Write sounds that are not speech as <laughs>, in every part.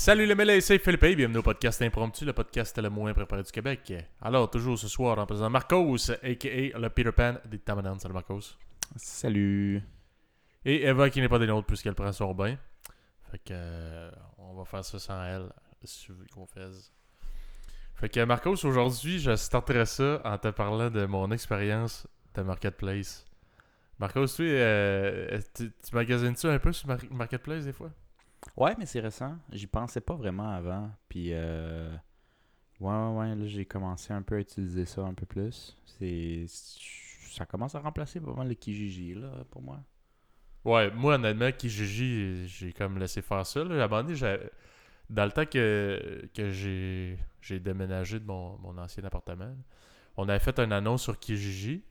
Salut les mêlés, c'est Philippe et bienvenue au podcast Impromptu, le podcast le moins préparé du Québec. Alors, toujours ce soir, en présentant Marcos, a.k.a. le Peter Pan des Tamadan. Salut Marcos. Salut. Et Eva qui n'est pas des nôtres puisqu'elle prend son bain. Fait que, euh, on va faire ça sans elle, si tu veux qu'on fasse. Fait que Marcos, aujourd'hui, je starterai ça en te parlant de mon expérience de Marketplace. Marcos, tu, euh, tu, tu magasines-tu un peu sur Mar- Marketplace des fois? Ouais, mais c'est récent. J'y pensais pas vraiment avant. Puis, euh... ouais, ouais, ouais, là, j'ai commencé un peu à utiliser ça un peu plus. C'est. Ça commence à remplacer mal le Kijiji, là, pour moi. Ouais, moi, honnêtement, Kijiji, j'ai comme laissé faire ça. À un dans le temps que, que j'ai, j'ai déménagé de mon, mon ancien appartement, on avait fait une annonce sur Kijiji.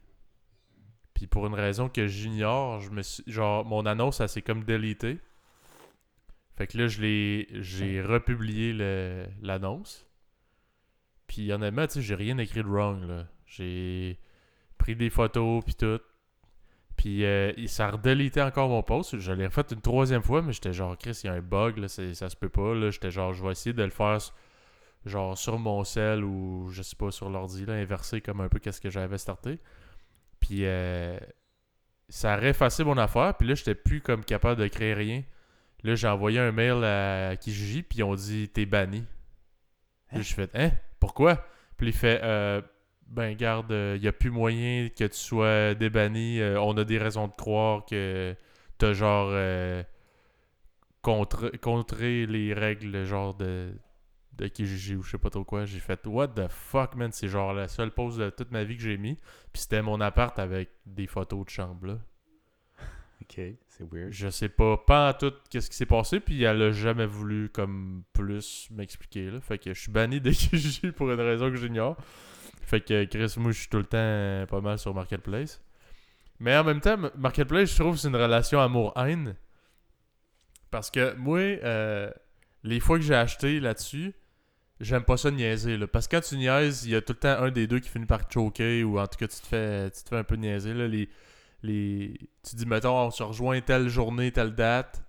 Puis pour une raison que j'ignore, je me genre, mon annonce, elle s'est comme délitée. Fait que là, je l'ai, j'ai republié le- l'annonce. Puis honnêtement, tu sais, j'ai rien écrit de wrong, là. J'ai pris des photos, puis tout. Puis euh, ça a redélité encore mon post. Je l'ai refait une troisième fois, mais j'étais genre, Chris, il y a un bug, là, ça se peut pas. Là. J'étais genre, je vais essayer de le faire genre sur mon cell ou je sais pas, sur l'ordi, là, inversé comme un peu qu'est-ce que j'avais starté. Puis euh, ça a effacé mon affaire, puis là, j'étais plus comme capable de créer rien. Là, j'ai envoyé un mail à Kijiji, puis ils ont dit, t'es banni. Hein? je fais, hein, pourquoi? Puis il fait, euh, ben garde, il n'y a plus moyen que tu sois débanni. euh, on a des raisons de croire que t'as genre euh, contre, contré les règles genre de, de Kijiji ou je sais pas trop quoi. J'ai fait what the fuck man, c'est genre la seule pause de toute ma vie que j'ai mis. Puis c'était mon appart avec des photos de chambre là. Ok, c'est weird. Je sais pas, pas en tout qu'est-ce qui s'est passé, puis elle a jamais voulu comme plus m'expliquer là. Fait que je suis banni de <laughs> Kijiji pour une raison que j'ignore. Fait que Chris, moi je suis tout le temps pas mal sur Marketplace. Mais en même temps, Marketplace, je trouve que c'est une relation amour-haine. Parce que moi, euh, les fois que j'ai acheté là-dessus, j'aime pas ça niaiser. Là. Parce que quand tu niaises, il y a tout le temps un des deux qui finit par te choquer ou en tout cas tu te fais, tu te fais un peu niaiser. Là. Les, les... Tu dis, mettons, on se rejoint telle journée, telle date,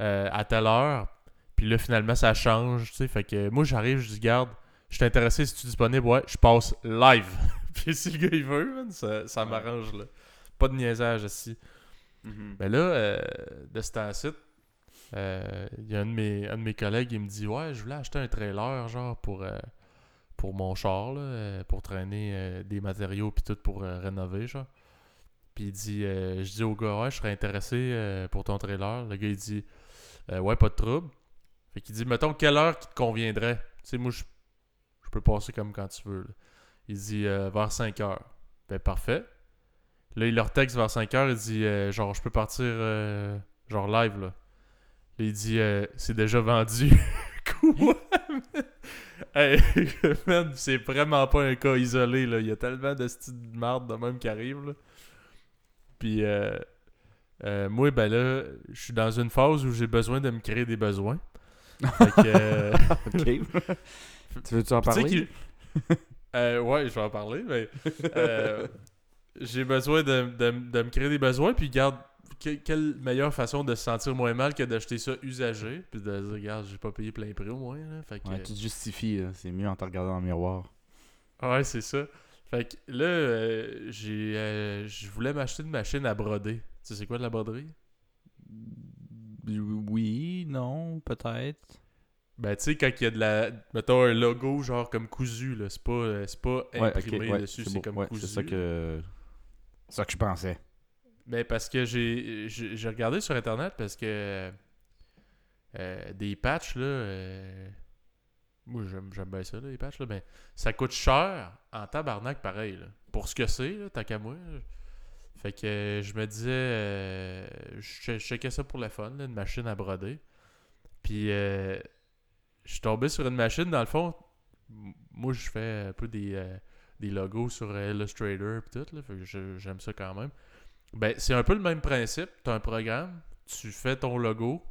euh, à telle heure. Puis là, finalement, ça change. Tu sais, fait que moi, j'arrive, je dis, garde, je suis intéressé si tu es disponible? Ouais, je passe live. <laughs> Puis si le gars il veut, man, ça, ça Ouais. m'arrange. là. Pas de niaisage ici. Mhm. Mais là, euh, de ce temps-ci, euh, il y a un de, mes, un de mes collègues, il me dit Ouais, je voulais acheter un trailer, genre, pour, euh, pour mon char, là, euh, pour traîner euh, des matériaux, puis tout pour euh, rénover, genre. Puis il dit euh, Je dis au gars Ouais, je serais intéressé euh, pour ton trailer. Le gars, il dit Euh, Ouais, pas de trouble. Fait qu'il dit Mettons, quelle heure qui te conviendrait? Tu sais, moi, je, je peux passer comme quand tu veux. Il dit Vers 5 heures. Ben, parfait. Là, il leur texte vers 5 heures, il dit genre je peux partir genre live là. Là, il dit c'est déjà vendu. <laughs> Quoi? <laughs> hey, <laughs> man, c'est vraiment pas un cas isolé là. Il y a tellement de styles de marde de même qui arrivent là. Puis euh, euh, moi ben là, je suis dans une phase où j'ai besoin de me créer des besoins. Fait que, euh, <laughs> ok. tu veux-tu en parler? ouais, je vais en parler, mais j'ai besoin de, de- de me créer des besoins, puis garde, que- quelle meilleure façon de se sentir moins mal que d'acheter ça usagé, puis de dire, regarde, j'ai pas payé plein prix au moins, là. Fait que, Ouais, tu te justifies, c'est mieux en te regardant dans le miroir. ouais, c'est ça. Fait que là, euh, j'ai, euh, je voulais m'acheter une machine à broder. Tu sais, c'est quoi de la broderie? Oui, non, peut-être. Ben, tu sais, quand il y a de la. Mettons un logo, genre comme cousu, là. C'est pas, euh, c'est pas Ouais, ok, imprimé ouais, dessus, c'est beau. comme Ouais, cousu. C'est ça que. C'est ça que je pensais. Ben parce que j'ai j'ai j'ai regardé sur internet parce que euh, des patchs là euh, moi j'aime j'aime bien ça les patchs ben ça coûte cher en tabarnak pareil pour ce que c'est tant qu'à moi fait que je me disais euh, je che- je checkais ça pour le fun une machine à broder. Puis euh, je suis tombé sur une machine dans le fond. Moi je fais un peu des euh, des logos sur Illustrator pis tout là fait que je- j'aime ça quand même. Ben, c'est un peu le même principe. Tu as un programme, tu fais ton logo,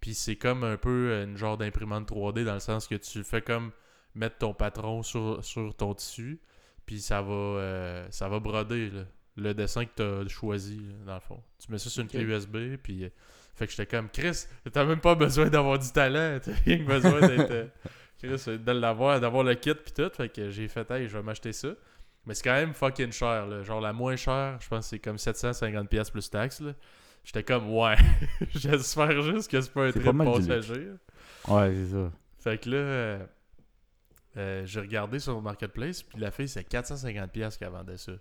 puis c'est comme un peu une genre d'imprimante 3D dans le sens que tu fais comme mettre ton patron sur, sur ton tissu, puis ça va euh, ça va broder là, le dessin que tu as choisi, là, dans le fond. Tu mets ça sur une clé USB, puis... euh, Fait que j'étais comme, Chris, t'as même pas besoin d'avoir du talent. <laughs> T'as rien que besoin d'être. euh, Chris, euh, de l'avoir, d'avoir le kit pis tout. Fait que j'ai fait, hey, je vais m'acheter ça. Mais c'est quand même fucking cher, là. Genre la moins chère, je pense que c'est comme 750$ piastres plus taxes, là. J'étais comme, ouais, <laughs> j'espère juste que c'est pas un trip pas passager. Ouais, c'est ça. Fait que là, euh, euh, j'ai regardé sur le Marketplace, puis la fille, c'est 450$ piastres qu'elle vendait ça.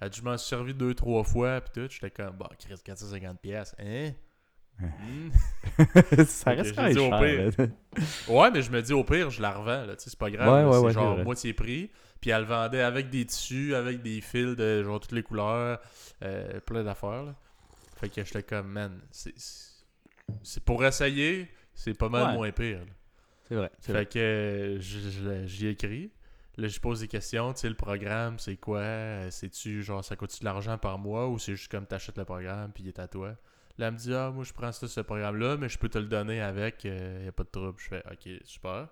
Elle dit, je m'en suis servi deux, trois fois, puis tout. J'étais comme, bah, Chris, 450$, piastres, hein? Hmm? <laughs> ça reste quand même dit au cher. pire. Ouais, mais je me dis, au pire, je la revends, là, tu sais, c'est pas grave. Ouais, ouais, c'est genre moitié prix. Puis elle le vendait avec des tissus, avec des fils de genre toutes les couleurs, euh, plein d'affaires, là. Fait que j'étais comme, man, c'est- pour essayer, c'est pas mal Ouais. moins pire. C'est vrai. Fait vrai. que euh, j'y écris. Là, je pose des questions. Tu sais, le programme, c'est quoi? Euh, C'est-tu genre, ça coûte-tu de l'argent par mois ou c'est juste comme t'achètes le programme puis il est à toi? Là, elle me dit, ah, moi, je prends ça, ce programme-là, mais je peux te le donner avec, il n'y a pas de trouble. Je fais, ok, super.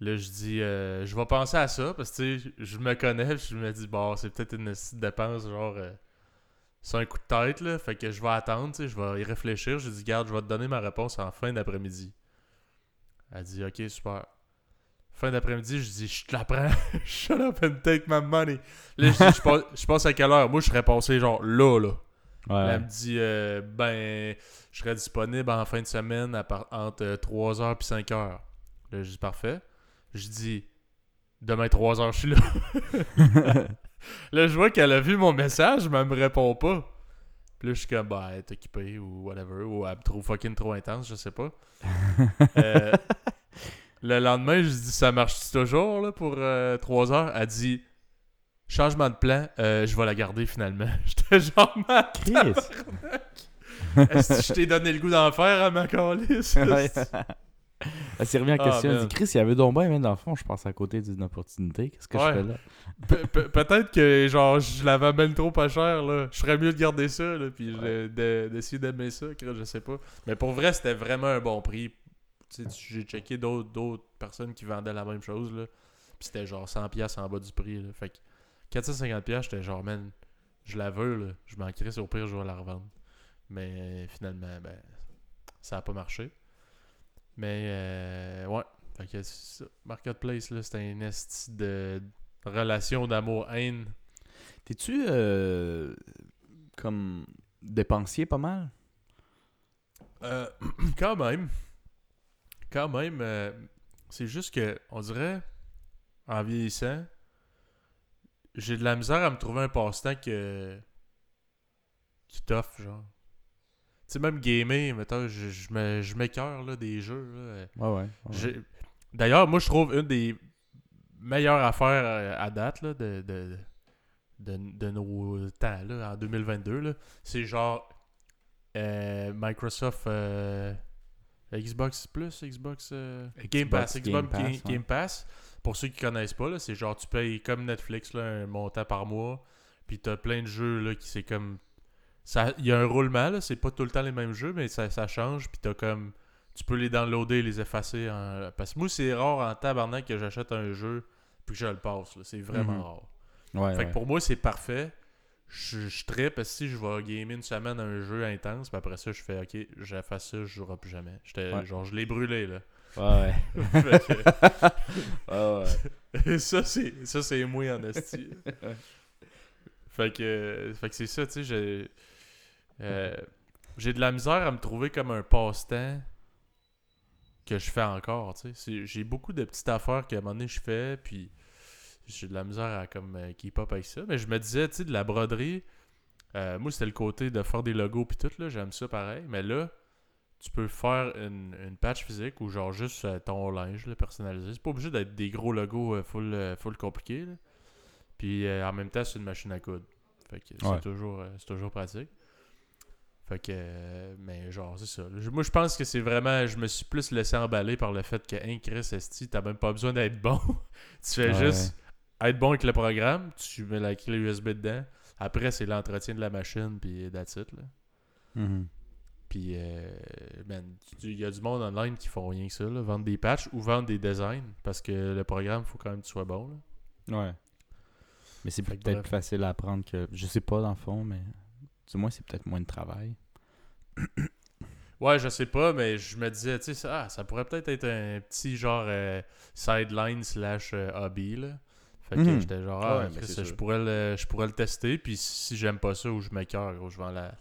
Là, je dis, euh, je vais penser à ça parce que, tu sais, je me connais, je me dis, bon, c'est peut-être une dépense, genre, euh, c'est un coup de tête, là. Fait que je vais attendre, tu sais, je vais y réfléchir. Je dis, garde, je vais te donner ma réponse en fin d'après-midi. Elle dit, ok, super. Fin d'après-midi, je dis, je te la prends. <laughs> Shut up and take my money. Là, je dis, je passe, je passe à quelle heure? Moi, je serais passé, genre, là, là. Ouais, elle me dit, euh, ben, je serai disponible en fin de semaine à par- entre 3h et 5h. Là, je dis, parfait. Je dis, demain 3h, je suis là. <laughs> <laughs> là, je vois qu'elle a vu mon message, mais elle me répond pas. Puis là, je suis comme, bah, elle est occupée ou whatever, ou elle me trouve fucking trop intense, je sais pas. <laughs> Euh, le lendemain, je dis, ça marche toujours là, pour 3h? Elle dit, changement de plan, euh, je vais la garder finalement. <laughs> J'étais genre, ma Chris! est-ce que je t'ai donné le goût d'en faire à ma calice? <laughs> Elle s'est remis en Ah, question. Elle dit Chris, il y avait donc bien, mais dans le fond, je passe à côté d'une opportunité. Qu'est-ce que Ouais. je fais là? Pe- pe- Peut-être que genre je l'avais même trop pas cher là. Je ferais mieux de garder ça là, puis d'essayer d'aimer ça, je sais pas. Mais pour vrai, c'était vraiment un bon prix. J'ai checké d'autres personnes qui vendaient la même chose là. Puis c'était genre 100 pièces en bas du prix là. Fait que 450 pièces, j'étais genre man, je la veux là, je m'en crisse au pire je vais la revendre. Mais finalement ben ça a pas marché. Mais euh, ouais, fait que c'est ça. Marketplace là, c'était une esti de relation d'amour-haine. T'es-tu euh, comme dépensier pas mal? Euh, <clears throat> quand même. Quand même. euh, c'est juste que, on dirait, en vieillissant, j'ai de la misère à me trouver un passe-temps que, qui t'offre, genre. Tu sais, même gamer, mettons, je, je m'écœure là, des jeux. là. Ouais, ouais. D'ailleurs, moi, je trouve une des meilleures affaires euh, à date là, de, de, de, de nos temps là, en 2022. là, C'est genre euh, Microsoft euh, Xbox Plus, Xbox, euh, Game Pass, Xbox Game Pass, ouais. Game Pass. Pour ceux qui connaissent pas, là, c'est genre tu payes comme Netflix là, un montant par mois. Puis t'as plein de jeux là, qui c'est comme. Ça Il y a un roulement, là, c'est pas tout le temps les mêmes jeux, mais ça, ça change. Puis t'as comme tu peux les downloader et les effacer. En... Parce que moi, c'est rare en tabarnak que j'achète un jeu puis que je le passe. là. C'est vraiment Mhm. rare. Ouais, Fait ouais. que pour moi, c'est parfait. Je, je trippe parce que si je vais gamer une semaine un jeu intense, puis après ça, je fais OK, j'efface ça, je jouerai plus jamais. J'étais Ouais. genre, je l'ai brûlé là. Ouais, ouais. <laughs> <laughs> <laughs> ça, c'est ça c'est moi en esti. fait que, fait que c'est ça, tu sais, euh, j'ai de la misère à me trouver comme un passe-temps que je fais encore, tu sais. C'est- J'ai beaucoup de petites affaires qu'à un moment donné je fais, puis j'ai de la misère à comme euh, keep up avec ça. Mais je me disais, tu sais, de la broderie, euh, moi c'était le côté de faire des logos puis tout, là, j'aime ça pareil. Mais là, tu peux faire une, une patch physique ou genre juste euh, ton linge là, personnalisé. C'est pas obligé d'être des gros logos euh, full, full compliqués. Puis en même temps, c'est une machine à coudre. Fait que Ouais. c'est toujours, c'est toujours pratique. Fait que, euh, mais genre, c'est ça. Moi, je pense que c'est vraiment, je me suis plus laissé emballer par le fait que, hein, Chris Esti, t'as même pas besoin d'être bon. <laughs> tu fais Ouais. juste être bon avec le programme, tu mets la clé USB dedans. Après, c'est l'entretien de la machine, puis that's it, là. Mhm. Puis, euh, man, il y a du monde online qui font rien que ça, là, vendre des patchs ou vendre des designs, parce que le programme, faut quand même que tu sois bon. Là. Ouais. Mais c'est peut-être plus facile à apprendre que. Je sais pas dans le fond, mais. Du moins, c'est peut-être moins de travail. <coughs> Ouais, je sais pas, mais je me disais, tu sais, ça, ah, ça pourrait peut-être être un petit genre euh, sideline slash euh, hobby, là. Fait que Mhm. j'étais genre, ah, Ouais, mais je, pourrais le, je pourrais le tester, puis si j'aime pas ça ou je m'écœure, gros, je vends la,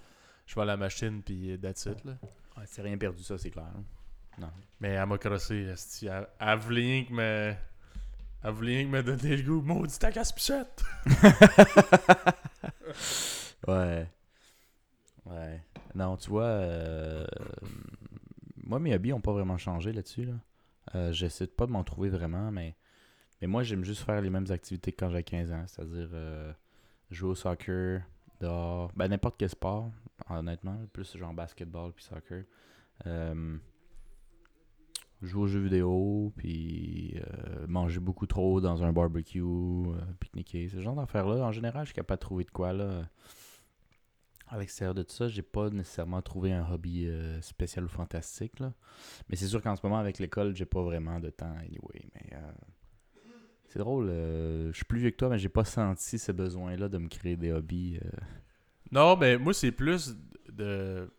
je vends la machine, puis that's it, là. Ouais, c'est rien perdu, ça, c'est clair. Non. Mais elle m'a crossé. Elle, elle voulait rien que me... Elle voulait rien que me donner le goût. Maudit ta casse-pichette! <laughs> Ouais. Ouais. Non, tu vois, euh, moi, mes hobbies n'ont pas vraiment changé là-dessus. Là. Euh, J'essaie pas de m'en trouver vraiment, mais, mais moi, j'aime juste faire les mêmes activités que quand j'avais 15 ans, c'est-à-dire euh, jouer au soccer, dehors, ben n'importe quel sport, honnêtement, plus genre basketball puis soccer. Euh, jouer aux jeux vidéo, puis euh, manger beaucoup trop dans un barbecue, euh, pique-niquer, ce genre d'affaires-là. En général, je suis capable de trouver de quoi, là. À l'extérieur de tout ça, j'ai pas nécessairement trouvé un hobby euh, spécial ou fantastique, là. Mais c'est sûr qu'en ce moment, avec l'école, j'ai pas vraiment de temps, anyway. Mais euh, c'est drôle, euh, je suis plus vieux que toi, mais j'ai pas senti ce besoin-là de me créer des hobbies. Non, mais moi, c'est plus de...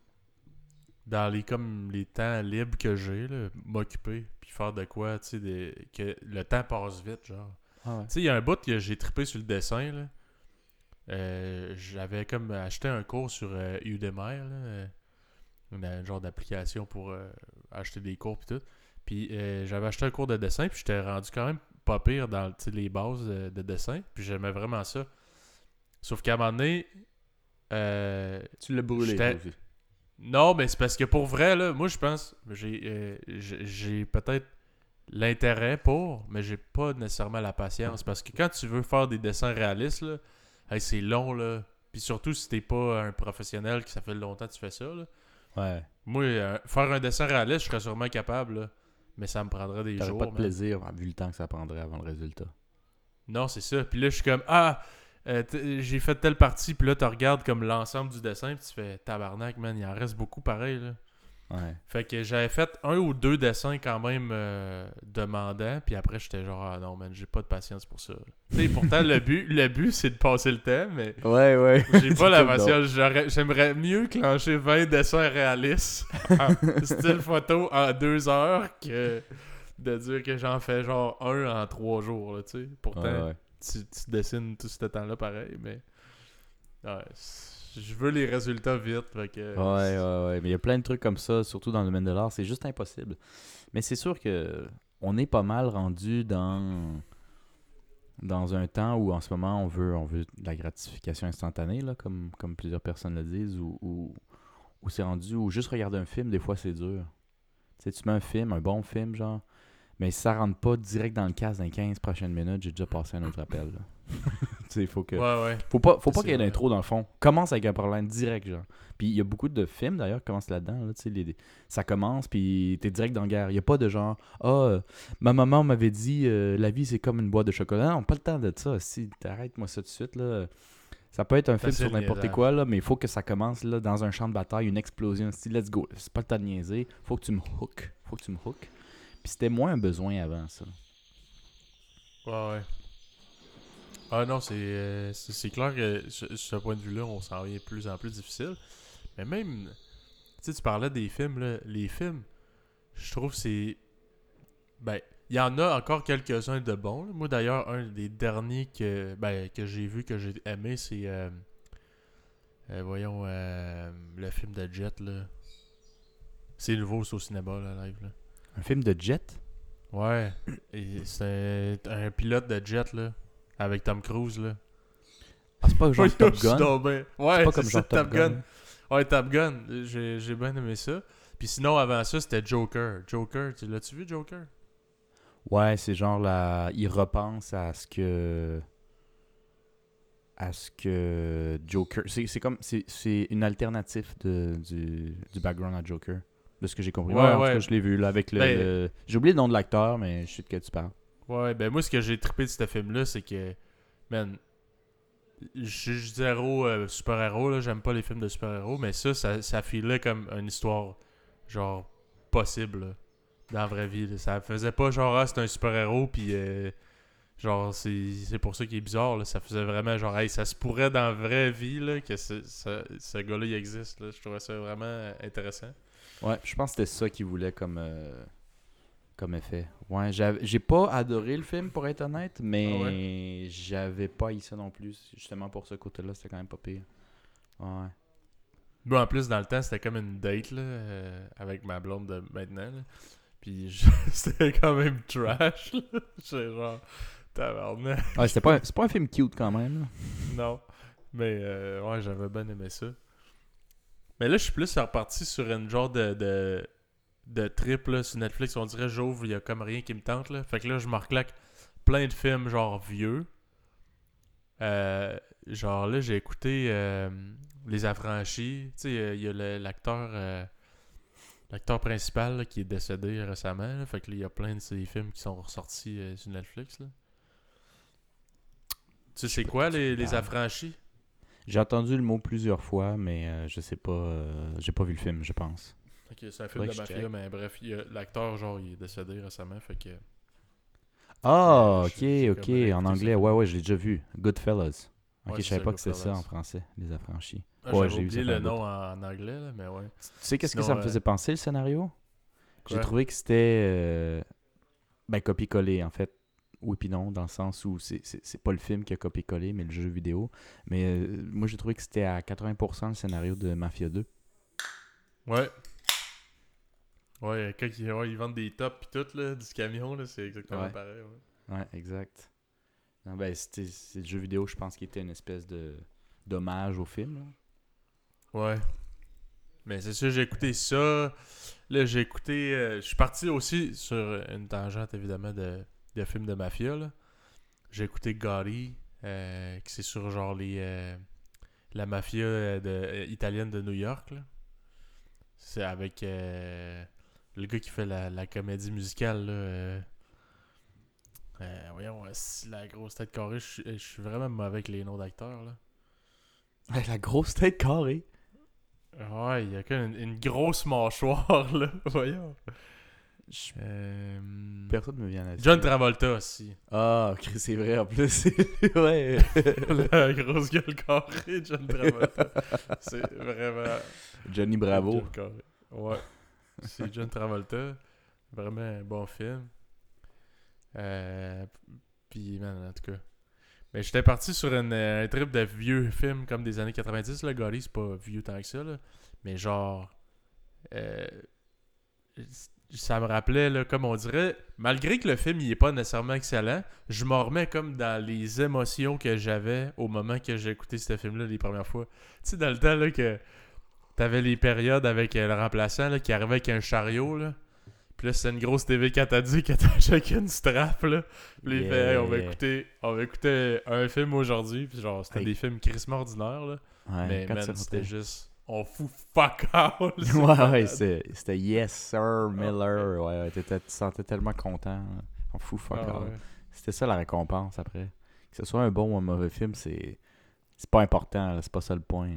Dans les, comme, les temps libres que j'ai, m'occuper, puis faire de quoi, tu sais, des- que le temps passe vite, genre. Ah ouais. Tu sais, il y a un bout que j'ai trippé sur le dessin, là. Euh, J'avais comme acheté un cours sur euh, Udemy, là. euh, une- un genre d'application pour euh, acheter des cours puis tout. Puis euh, j'avais acheté un cours de dessin, puis j'étais rendu quand même pas pire dans les bases de, de dessin. Puis j'aimais vraiment ça. Sauf qu'à un moment donné, euh, Tu l'as brûlé, non, mais c'est parce que pour vrai, là, moi je pense, j'ai euh, j'ai j'ai peut-être l'intérêt pour, mais j'ai pas nécessairement la patience. Parce que quand tu veux faire des dessins réalistes, là, hey, c'est long, là. Puis surtout si t'es pas un professionnel, que ça fait longtemps que tu fais ça, là. Ouais. Moi, euh, faire un dessin réaliste, je serais sûrement capable, là. Mais ça me prendrait des jours. pas de plaisir, vu le temps que ça prendrait avant le résultat. Non, c'est ça. Puis là, je suis comme, ah, euh, j'ai fait telle partie, puis là, tu regardes comme l'ensemble du dessin, puis tu fais tabarnak, man, il en reste beaucoup pareil, là. Ouais. Fait que j'avais fait un ou deux dessins quand même euh, demandants, puis après j'étais genre ah non man, j'ai pas de patience pour ça. Tu sais, pourtant le but le but c'est de passer le temps, mais Ouais, ouais. <laughs> j'ai pas la <laughs> patience. J'aimerais mieux clencher 20 dessins réalistes en <laughs> style photo en deux heures que de dire que j'en fais genre un en trois jours, là, tu sais. Pourtant, Ouais, ouais. tu, tu dessines tout ce temps-là pareil, mais ouais, je veux les résultats vite, fait que Ouais, ouais, ouais. Mais il y a plein de trucs comme ça, surtout dans le domaine de l'art. C'est juste impossible. Mais c'est sûr que on est pas mal rendu dans dans un temps où en ce moment on veut on veut de la gratification instantanée, là, comme, comme plusieurs personnes le disent, ou où, où c'est rendu où juste regarder un film, des fois c'est dur. Tu sais, tu mets un film, un bon film, genre, mais si ça rentre pas direct dans le casque dans les 15 prochaines minutes, j'ai déjà passé un autre appel. là. <laughs> tu sais, il faut que. ouais ouais. Faut pas, faut pas qu'il y ait d'intro dans le fond. Commence avec un problème direct, genre. Puis il y a beaucoup de films d'ailleurs qui commencent là-dedans. Là, les- ça commence, puis t'es direct dans la guerre. Il y a pas de genre, ah, euh, ma maman m'avait dit, euh, la vie c'est comme une boîte de chocolat. Non, pas le temps de ça. Si, t'arrêtes-moi ça tout de suite, là. Ça peut être un film sur n'importe quoi, là, mais il faut que ça commence là, dans un champ de bataille, une explosion. Si, let's go. C'est pas le temps de niaiser. Faut que tu me hook. Faut que tu me hook. C'était moins un besoin avant, ça. Ouais, ouais. Ah non, c'est euh, clair que ce, ce point de vue-là, on s'en vient de plus en plus difficile. Mais même, tu sais, tu parlais des films, là. Les films, je trouve c'est. Ben, il y en a encore quelques-uns de bons. Moi, d'ailleurs, un des derniers que, ben, que j'ai vu, que j'ai aimé, c'est. euh, euh, voyons, euh, le film de Jet, là. C'est nouveau, c'est au cinéma, là, live, là. Un film de jet? Ouais. C'est un pilote de jet, là. Avec Tom Cruise, là. Ah, c'est pas genre <laughs> Top Gun? Ouais, C'est pas comme ça, genre Top Gun. Ouais, Top Gun. J'ai bien aimé ça. Puis sinon, avant ça, c'était Joker. Joker, tu l'as-tu vu, Joker? Ouais, c'est genre la. Il repense à ce que. À ce que Joker. C'est comme. C'est c'est une alternative de, du, du background à Joker. De ce que j'ai compris. Ouais, Ouais, en tout ouais. cas, je l'ai vu là avec le. Ben- le- J'ai oublié le nom de l'acteur, mais je sais de quel tu parles. Ouais, ben moi, ce que j'ai trippé de ce film-là, c'est que, man, je suis zéro euh, super-héros, là. J'aime pas les films de super-héros, mais ça, ça, ça filait comme une histoire, genre, possible, là, dans la vraie vie. là. Ça faisait pas genre, ah, c'est un super-héros, puis euh, genre, c'est c'est pour ça qu'il est bizarre, là. Ça faisait vraiment genre, hey, ça se pourrait dans la vraie vie, là, que ce, ce, ce gars-là, il existe, là. Je trouvais ça vraiment intéressant. Ouais, je pense que c'était ça qu'il voulait comme, euh, comme effet. Ouais, j'avais- j'ai pas adoré le film pour être honnête, mais j'avais pas eu ça non plus. Justement pour ce côté-là, c'était quand même pas pire. Ouais. Bon, en plus, dans le temps, c'était comme une date là, euh, avec ma blonde de maintenant. là. Puis je- <laughs> c'était quand même trash. là. <laughs> J'étais genre, tabarnak. Ouais, c'était pas, un- c'est pas un film cute quand même. là. Non. Mais euh, ouais, j'avais bien aimé ça. Mais là, je suis plus reparti sur une genre de, de, de trip là, sur Netflix. On dirait j'ouvre, il y a comme rien qui me tente. Là. Fait que là, je me reclaque plein de films genre vieux. Euh, genre là, j'ai écouté euh, Les Affranchis. Tu sais, euh, il y a l'acteur euh, l'acteur principal là, qui est décédé récemment. là. Fait que là, il y a plein de ces films qui sont ressortis sur Netflix. Là. Tu sais, c'est quoi les, les. Affranchis? J'ai entendu le mot plusieurs fois, mais euh, je sais pas. euh, j'ai pas vu le film, je pense. Ok, c'est un film Faudrait de que je mafia, check. mais bref, l'acteur, genre, il est décédé récemment, fait que... Ah, Euh, ok, ok, en anglais. Ouais, ouais, je l'ai déjà vu. Goodfellas. Ok, Ouais, je savais pas que c'était ça en français, les affranchis. Ah, Ouais, J'avais j'ai oublié le nom en, en anglais, là, mais ouais. Tu sais qu'est-ce que ça me faisait penser, le scénario? J'ai trouvé que c'était. euh, ben, copier-coller, en fait. Oui, puis non, dans le sens où c'est- pas le film qui a copié-collé, mais le jeu vidéo. Mais euh, moi, j'ai trouvé que c'était à 80% le scénario de Mafia 2. Ouais. Ouais, quand ils, ouais, ils vendent des tops pis tout, là, du camion, là, c'est exactement Ouais. pareil, ouais. Ouais, exact. Non, ben, c'était c'est le jeu vidéo, je pense, qui était une espèce de d'hommage au film. là. Ouais. Mais c'est sûr, j'ai écouté ça. Là, j'ai écouté... euh, je suis parti aussi sur une tangente, évidemment, de, de films de mafia, là. J'ai écouté Gotti, euh, qui c'est sur, genre, les... euh, la mafia euh, de, italienne de New York, là. C'est avec le gars qui fait la, la comédie musicale, là. euh, voyons, si la grosse tête carrée, je suis- je suis vraiment mauvais avec les noms d'acteurs, là. La grosse tête carrée. Ouais, il y a comme une, une grosse mâchoire, <laughs> là. Voyons. Je- Euh, Personne me vient à John Travolta aussi. Ah, ok, c'est vrai en plus. <laughs> ouais. <laughs> La grosse gueule carrée, John Travolta. C'est vraiment. Johnny Bravo. Ouais. C'est John Travolta. Vraiment un bon film. Euh, Puis, man, en tout cas. Mais j'étais parti sur une, euh, un trip de vieux films comme des années 90. Là, Gotti, c'est pas vieux tant que ça. Là. Mais genre. euh, ça me rappelait, là, comme on dirait, malgré que le film il est pas nécessairement excellent, je me remets comme dans les émotions que j'avais au moment que j'ai écouté ce film-là les premières fois. Tu sais, dans le temps là, que t'avais les périodes avec euh, le remplaçant là, qui arrivait avec un chariot, là. Puis là, c'était une grosse TV cathodique attachée <laughs> avec une strap, là. Puis là, il fait, Hey, on va Yeah. écouter, on va écouter un film aujourd'hui. Puis genre, c'était Hey. des films crissement ordinaires, là. Ouais, mais man, c'était juste, on fout fuck <laughs> c'est Ouais, ouais, c'était Yes Sir Miller. Ouais, ouais, t'étais- tu te sentais tellement content. On fout fuck Ah ouais. C'était ça la récompense après. Que ce soit un bon ou un mauvais film, c'est c'est pas important, c'est pas ça le point.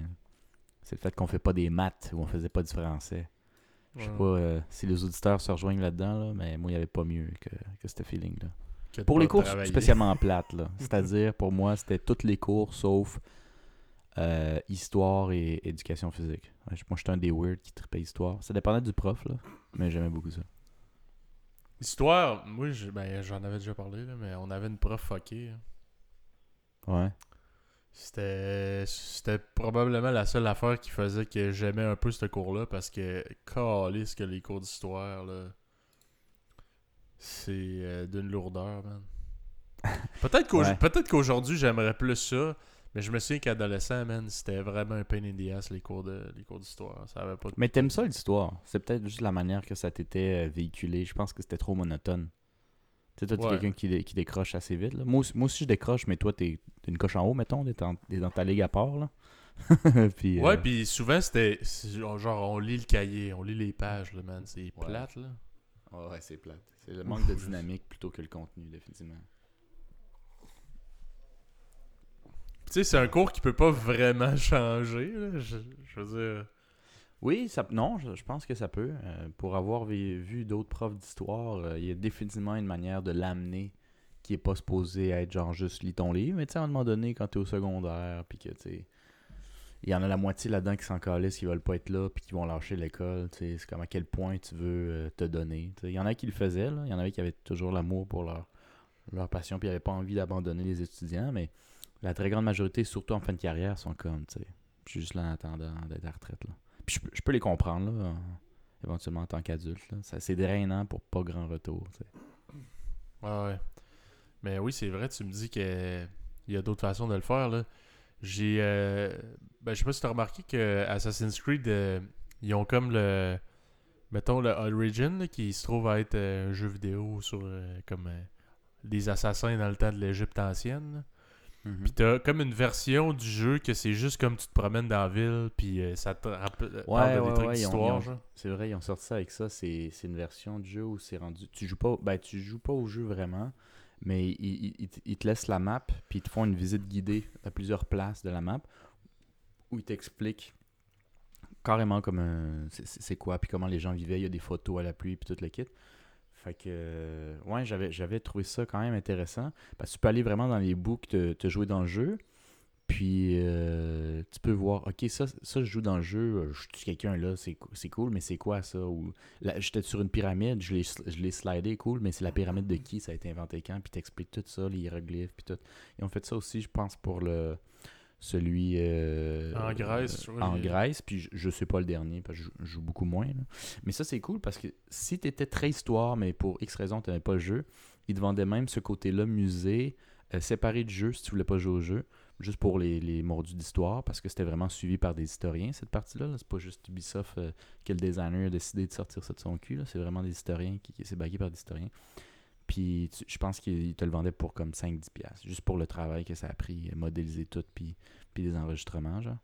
C'est le fait qu'on fait pas des maths ou on faisait pas du français. Je sais Ouais. pas euh, si les auditeurs se rejoignent là-dedans, là, mais moi, il n'y avait pas mieux que, que ce feeling-là. Pour les cours travailler. spécialement plates, là. <laughs> C'est-à-dire, pour moi, c'était toutes les cours sauf euh, histoire et éducation physique. Ouais, moi, j'étais un des weird qui tripait histoire. Ça dépendait du prof, là, mais j'aimais beaucoup ça. Histoire, moi, ben, j'en avais déjà parlé, là, mais on avait une prof fuckée. hein. Ouais. C'était c'était probablement la seule affaire qui faisait que j'aimais un peu ce cours-là parce que calisse que les cours d'histoire là c'est euh, d'une lourdeur man. <laughs> Peut-être qu'au- Ouais. peut-être qu'aujourd'hui j'aimerais plus ça, mais je me souviens qu'adolescent man, c'était vraiment un pain in the ass les cours de les cours d'histoire, ça avait pas de- Mais t'aimes ça, l'histoire? C'est peut-être juste la manière que ça t'était euh, véhiculé. Je pense que c'était trop monotone. Tu sais, toi, t'es Ouais. quelqu'un qui, dé- qui décroche assez vite. là. Moi, aussi- moi aussi, je décroche, mais toi, t'es t'es une coche en haut, mettons. T'es dans ta ligue à part, là. <laughs> puis, euh, Ouais, puis souvent c'était genre on lit le cahier, on lit les pages là man, c'est Ouais. plate là. Ouais, ouais, c'est plate. C'est le manque de <laughs> dynamique plutôt que le contenu, définitivement. Tu sais, c'est un cours qui peut pas vraiment <laughs> changer là, je, veux dire Oui, ça, non, je, je pense que ça peut. Euh, pour avoir vi- vu d'autres profs d'histoire, euh, il y a définitivement une manière de l'amener qui est pas supposée être genre juste lis ton livre. Mais tu sais, à un moment donné, quand t'es au secondaire, puis que tu sais, il y en a la moitié là-dedans qui s'en calissent, qui veulent pas être là, puis qui vont lâcher l'école. tu. C'est comme à quel point tu veux euh, te donner. tu. Il y en a qui le faisaient, il y en avait qui avaient toujours l'amour pour leur, leur passion, puis n'avaient pas envie d'abandonner les étudiants, mais la très grande majorité, surtout en fin de carrière, sont comme, tu sais, juste là en attendant d'être à retraite. Là. Puis je, peux- les comprendre, là, en- éventuellement en tant qu'adulte. C'est drainant pour pas grand retour. tu sais. Ouais. Mais oui, c'est vrai, tu me dis qu'il y a d'autres façons de le faire. Là. J'ai. euh, Ben, je sais pas si tu as remarqué que Assassin's Creed, euh, ils ont comme le. Mettons le Origin, qui se trouve à être euh, un jeu vidéo sur. euh, comme. euh, des assassins dans le temps de l'Égypte ancienne. Là. Puis t'as comme une version du jeu que c'est juste comme tu te promènes dans la ville, puis euh, ça te rappelle parle de ouais, des trucs ouais, d'histoire. C'est vrai, ils ont sorti ça avec ça. C'est une version du jeu où c'est rendu. Tu joues pas. Ben, tu joues pas au jeu vraiment, mais ils, ils- ils te- laissent la map, puis ils te font une visite guidée à plusieurs places de la map où ils t'expliquent carrément comme un- c'est c'est quoi, puis comment les gens vivaient. Il y a des photos à la pluie, puis tout le kit. Fait que, ouais, j'avais j'avais trouvé ça quand même intéressant. Parce que tu peux aller vraiment dans les books, te, jouer dans le jeu. Puis, euh, tu peux voir, ok, ça, ça, je joue dans le jeu, euh, je suis quelqu'un là, c'est c'est cool, mais c'est quoi ça? Ou là, j'étais sur une pyramide, je l'ai je slidé, cool, mais c'est la pyramide de qui? Ça a été inventé quand? Puis t'expliques tout ça, les hiéroglyphes, puis tout. Ils ont fait ça aussi, je pense, pour le celui euh, En Grèce, euh, en Grèce, puis je, je sais pas le dernier, parce que je, je joue beaucoup moins. là. Mais ça, c'est cool parce que si tu étais très histoire, mais pour X raison, tu n'avais pas le jeu, ils te vendaient même ce côté-là musée, euh, séparé du jeu si tu voulais pas jouer au jeu, juste pour les, les mordus d'histoire, parce que c'était vraiment suivi par des historiens, cette partie-là. là. C'est pas juste Ubisoft que le designer a décidé de sortir ça de son cul. C'est vraiment des historiens qui, qui c'est bagué par des historiens. Puis tu- je pense qu'ils te le vendaient pour comme 5-10$, piastres, juste pour le travail que ça a pris, euh, modéliser tout, puis, puis des enregistrements, genre.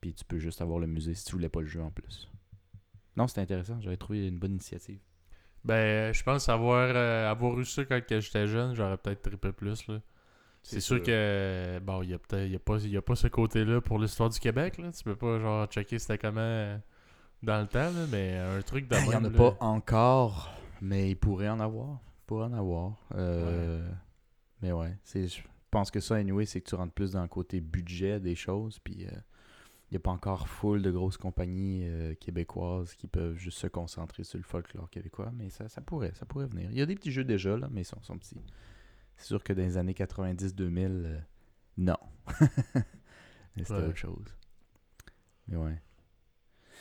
Puis tu peux juste avoir le musée si tu voulais pas le jeu en plus. Non, c'était intéressant. J'avais trouvé une bonne initiative. Ben, je pense avoir, euh, avoir eu ça quand que j'étais jeune, j'aurais peut-être trippé plus. là. C'est sûr que bon, il y a peut-être y a pas y a pas ce côté-là pour l'histoire du Québec là, tu peux pas genre checker c'était comment euh, dans le temps là, mais un truc de Ben, Il n'y en a pas encore, mais il pourrait en avoir. Il pourrait en avoir. Euh, Mais ouais, c'est, je pense que ça, anyway, c'est que tu rentres plus dans le côté budget des choses. Puis euh, il n'y a pas encore full de grosses compagnies euh, québécoises qui peuvent juste se concentrer sur le folklore québécois. Mais ça, ça pourrait, ça pourrait venir. Il y a des petits jeux déjà, là, mais ils sont, sont petits. C'est sûr que dans les années 90-2000, euh, non. <laughs> mais c'était Ouais. autre chose. Mais ouais.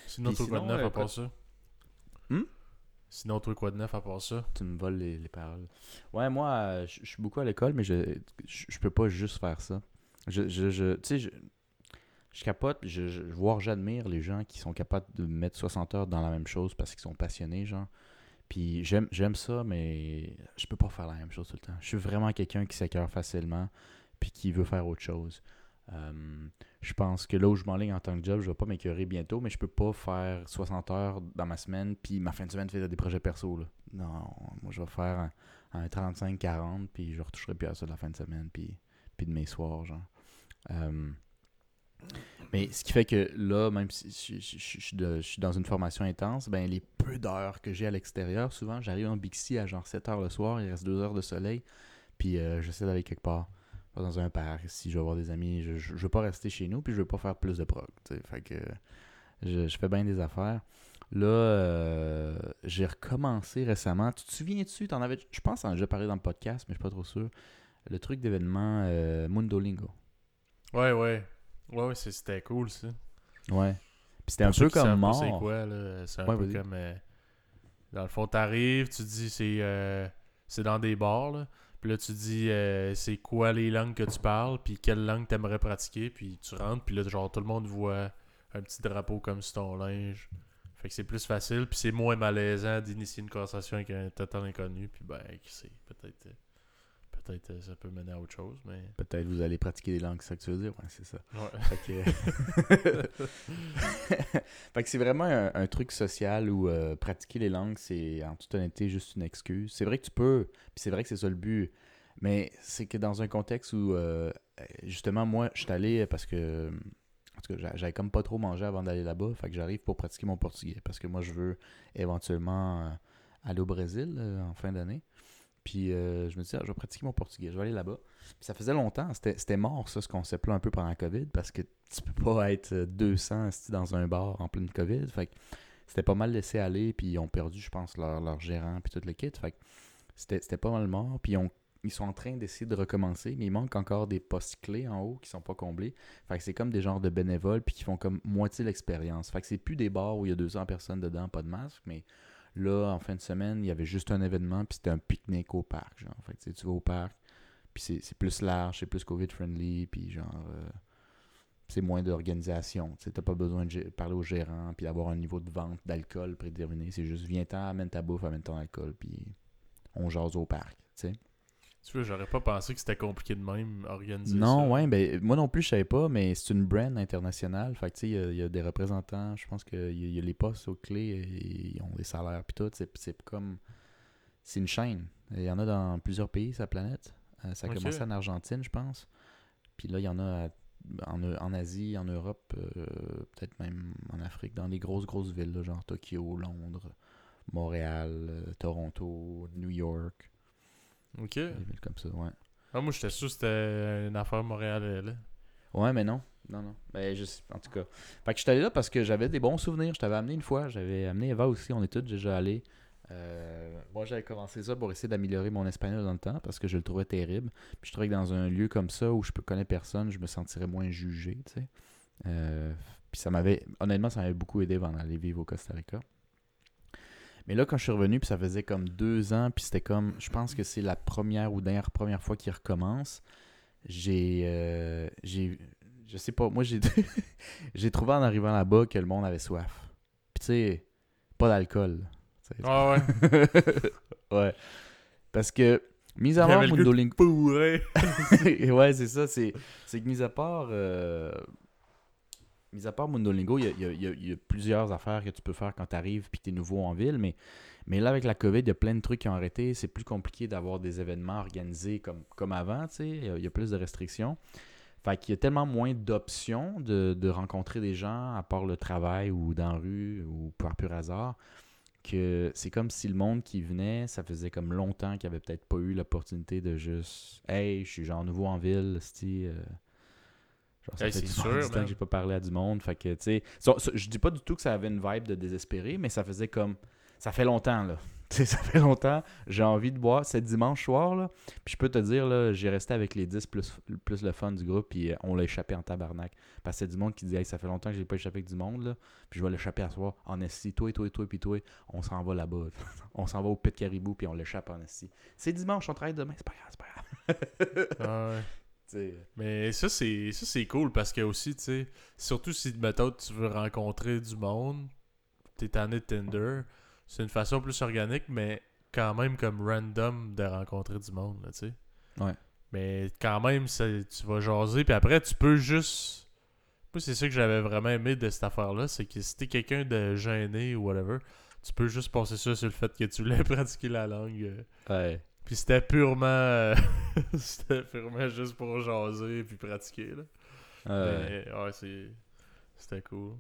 Sinon de sinon, neuf euh, à part ça Hmm? Sinon toi quoi de neuf à part ça? Tu me voles les, les paroles. Ouais, moi, euh, je suis beaucoup à l'école, mais je, je, peux pas juste faire ça. Je, je, je- tu sais, je, je capote, je, voire j'admire les gens qui sont capables de mettre 60 heures dans la même chose parce qu'ils sont passionnés, genre. Puis j'aime j'aime ça, mais je peux pas faire la même chose tout le temps. Je suis vraiment quelqu'un qui s'écœure facilement, puis qui veut faire autre chose. Euh, je pense que là où je m'enligne en tant que job, je vais pas m'écœurer bientôt, mais je peux pas faire 60 heures dans ma semaine, puis ma fin de semaine faire des projets perso. Non, moi je vais faire un, un 35-40, puis je retoucherai plus à ça de la fin de semaine, puis, puis de mes soirs, genre. Euh, mais ce qui fait que là, même si je suis dans une formation intense, ben les peu d'heures que j'ai à l'extérieur, souvent j'arrive en Bixi à genre 7 heures le soir, il reste 2 heures de soleil, puis euh, j'essaie d'aller quelque part, pas dans un parc, si je vais voir des amis, je, je, je veux pas rester chez nous, puis je veux pas faire plus de prog, fait que je, je fais bien des affaires. Là, euh, j'ai recommencé récemment. Tu te souviens-tu, t'en avais, je pense que t'en as déjà parlé dans le podcast, mais je suis pas trop sûr. Le truc d'événement euh, Mundolingo. Ouais ouais. Ouais c'était cool ça. Ouais. Puis c'était un peu comme mort. C'est quoi là, c'est un Ouais, peu comme euh, dans le fond t'arrives, tu dis c'est euh, c'est dans des bars là. Puis là tu dis euh, c'est quoi les langues que tu parles, puis quelle langue t'aimerais pratiquer, puis tu rentres, puis là genre tout le monde voit un petit drapeau comme sur ton linge. Fait que c'est plus facile, puis c'est moins malaisant d'initier une conversation avec un total inconnu, puis ben qui sait, peut-être euh, peut-être euh, ça peut mener à autre chose, mais Peut-être vous allez pratiquer des langues, c'est ça que tu veux dire? Ouais, c'est ça. ouais. <laughs> Fait que, <laughs> Fait que c'est vraiment un, un truc social où euh, pratiquer les langues, c'est en toute honnêteté juste une excuse. C'est vrai que tu peux, puis c'est vrai que c'est ça le but, mais c'est que dans un contexte où, euh, justement, moi, je suis allé parce que, en tout cas, j'a- j'avais comme pas trop mangé avant d'aller là-bas, fait que j'arrive pour pratiquer mon portugais, parce que moi, je veux éventuellement aller au Brésil en fin d'année. Puis euh, je me disais, ah, je vais pratiquer mon portugais, je vais aller là-bas. Puis ça faisait longtemps, c'était mort ça, ce concept-là, un peu pendant la COVID, parce que tu peux pas être euh, 200 esti, dans un bar en pleine COVID. Fait que c'était pas mal laissé aller, puis ils ont perdu, je pense, leur, leur gérant, puis tout le kit. Fait que c'était pas mal mort. Puis ils sont en train d'essayer de recommencer, mais il manque encore des postes clés en haut qui sont pas comblés. Fait que c'est comme des genres de bénévoles, puis qui font comme moitié l'expérience. Fait que c'est plus des bars où il y a 200 personnes dedans, pas de masque, mais là, en fin de semaine, il y avait juste un événement, puis c'était un pique-nique au parc. Genre. Fait tu vas au parc, puis c'est plus large, c'est plus COVID-friendly, puis genre. euh, c'est moins d'organisation. Tu t'as pas besoin de parler au gérant puis d'avoir un niveau de vente d'alcool prédéterminé. C'est juste viens-t'en, amène ta bouffe, amène ton alcool, puis on jase au parc. Tu vois, j'aurais pas pensé que c'était compliqué de même organiser Non, ça. ouais, ben moi non plus je savais pas, mais c'est une brand internationale. Fait que tu sais, il y a- il y, a des représentants, je pense qu'il y, y a les postes aux clés, ils ont des salaires puis tout. C'est c'est comme. C'est une chaîne. Il y en a dans plusieurs pays la planète. Euh, ça a commencé en Argentine, je pense. Puis là, il y en a à- en, en Asie, en Europe, euh, peut-être même en Afrique, dans les grosses, grosses villes, là, genre Tokyo, Londres, Montréal, euh, Toronto, New York, Ok. des villes comme ça, ouais. Ah, moi, j'étais sûr que c'était une affaire Montréal. Là. Ouais, mais non. Non, non. Ben, je sais- en tout cas. Fait que je suis allé là parce que j'avais des bons souvenirs. Je t'avais amené une fois. J'avais amené Eva aussi. On est tous déjà allés. Euh, moi, j'avais commencé ça pour essayer d'améliorer mon espagnol dans le temps parce que je le trouvais terrible. Puis je trouvais que dans un lieu comme ça où je peux connais personne, je me sentirais moins jugé, tu sais. Euh, puis ça m'avait... Honnêtement, ça m'avait beaucoup aidé avant d'aller vivre au Costa Rica. Mais là, quand je suis revenu, puis ça faisait comme deux ans, puis c'était comme... Je pense que c'est la première ou dernière première fois qu'il recommence. J'ai... euh, j'ai je sais pas, moi j'ai <laughs> j'ai trouvé en arrivant là-bas que le monde avait soif. Puis tu sais, pas d'alcool. Ah ouais. <laughs> ouais. Parce que, mis à part Mundolingo... <laughs> Ouais, c'est ça, c'est c'est que mis à part... euh, Mis à part Mundolingo, il y a, plusieurs affaires que tu peux faire quand tu arrives puis que tu es nouveau en ville, mais, là, avec la COVID, il y a plein de trucs qui ont arrêté. C'est plus compliqué d'avoir des événements organisés comme, avant. Il y a- plus de restrictions. Fait y a tellement moins d'options de, rencontrer des gens à part le travail ou dans la rue ou par pur hasard que c'est comme si le monde qui venait, ça faisait comme longtemps qu'il avait peut-être pas eu l'opportunité de juste Hey, je suis genre nouveau en ville, sti, euh, genre ça Hey, fait c'est du, sûr, temps que j'ai pas parlé à du monde. Fait que tu sais, je dis pas du tout que ça avait une vibe de désespéré, mais ça faisait comme ça fait longtemps là. <laughs> Ça fait longtemps, j'ai envie de boire. C'est dimanche soir, là. Puis je peux te dire, là, j'ai resté avec les 10 plus, plus le fun du groupe, puis euh, on l'a échappé en tabarnak. Parce que c'est du monde qui dit, hey, ça fait longtemps que j'ai pas échappé avec du monde, là. Puis je vais l'échapper à soir en esti. Toi et toi et toi, puis toi, on s'en va là-bas. <laughs> on s'en va au Pit Caribou, puis on l'échappe en esti. C'est dimanche, on travaille demain, c'est pas grave, c'est pas grave. <laughs> Ah ouais. Mais ça, c'est ça c'est cool parce que aussi, tu sais, surtout si, mettons, tu veux rencontrer du monde, t'es tanné de Tinder, c'est une façon plus organique, mais quand même comme random de rencontrer du monde, tu sais. Ouais. Mais quand même, ça- tu vas jaser, puis après, tu peux juste... Moi, c'est ça que j'avais vraiment aimé de cette affaire-là, c'est que si t'es quelqu'un de gêné ou whatever, tu peux juste passer ça sur le fait que tu <laughs> voulais pratiquer la langue. euh, Ouais. Puis c'était purement... euh, <laughs> c'était purement juste pour jaser puis pratiquer, là. Ouais. Mais, ouais, c'est... C'était cool.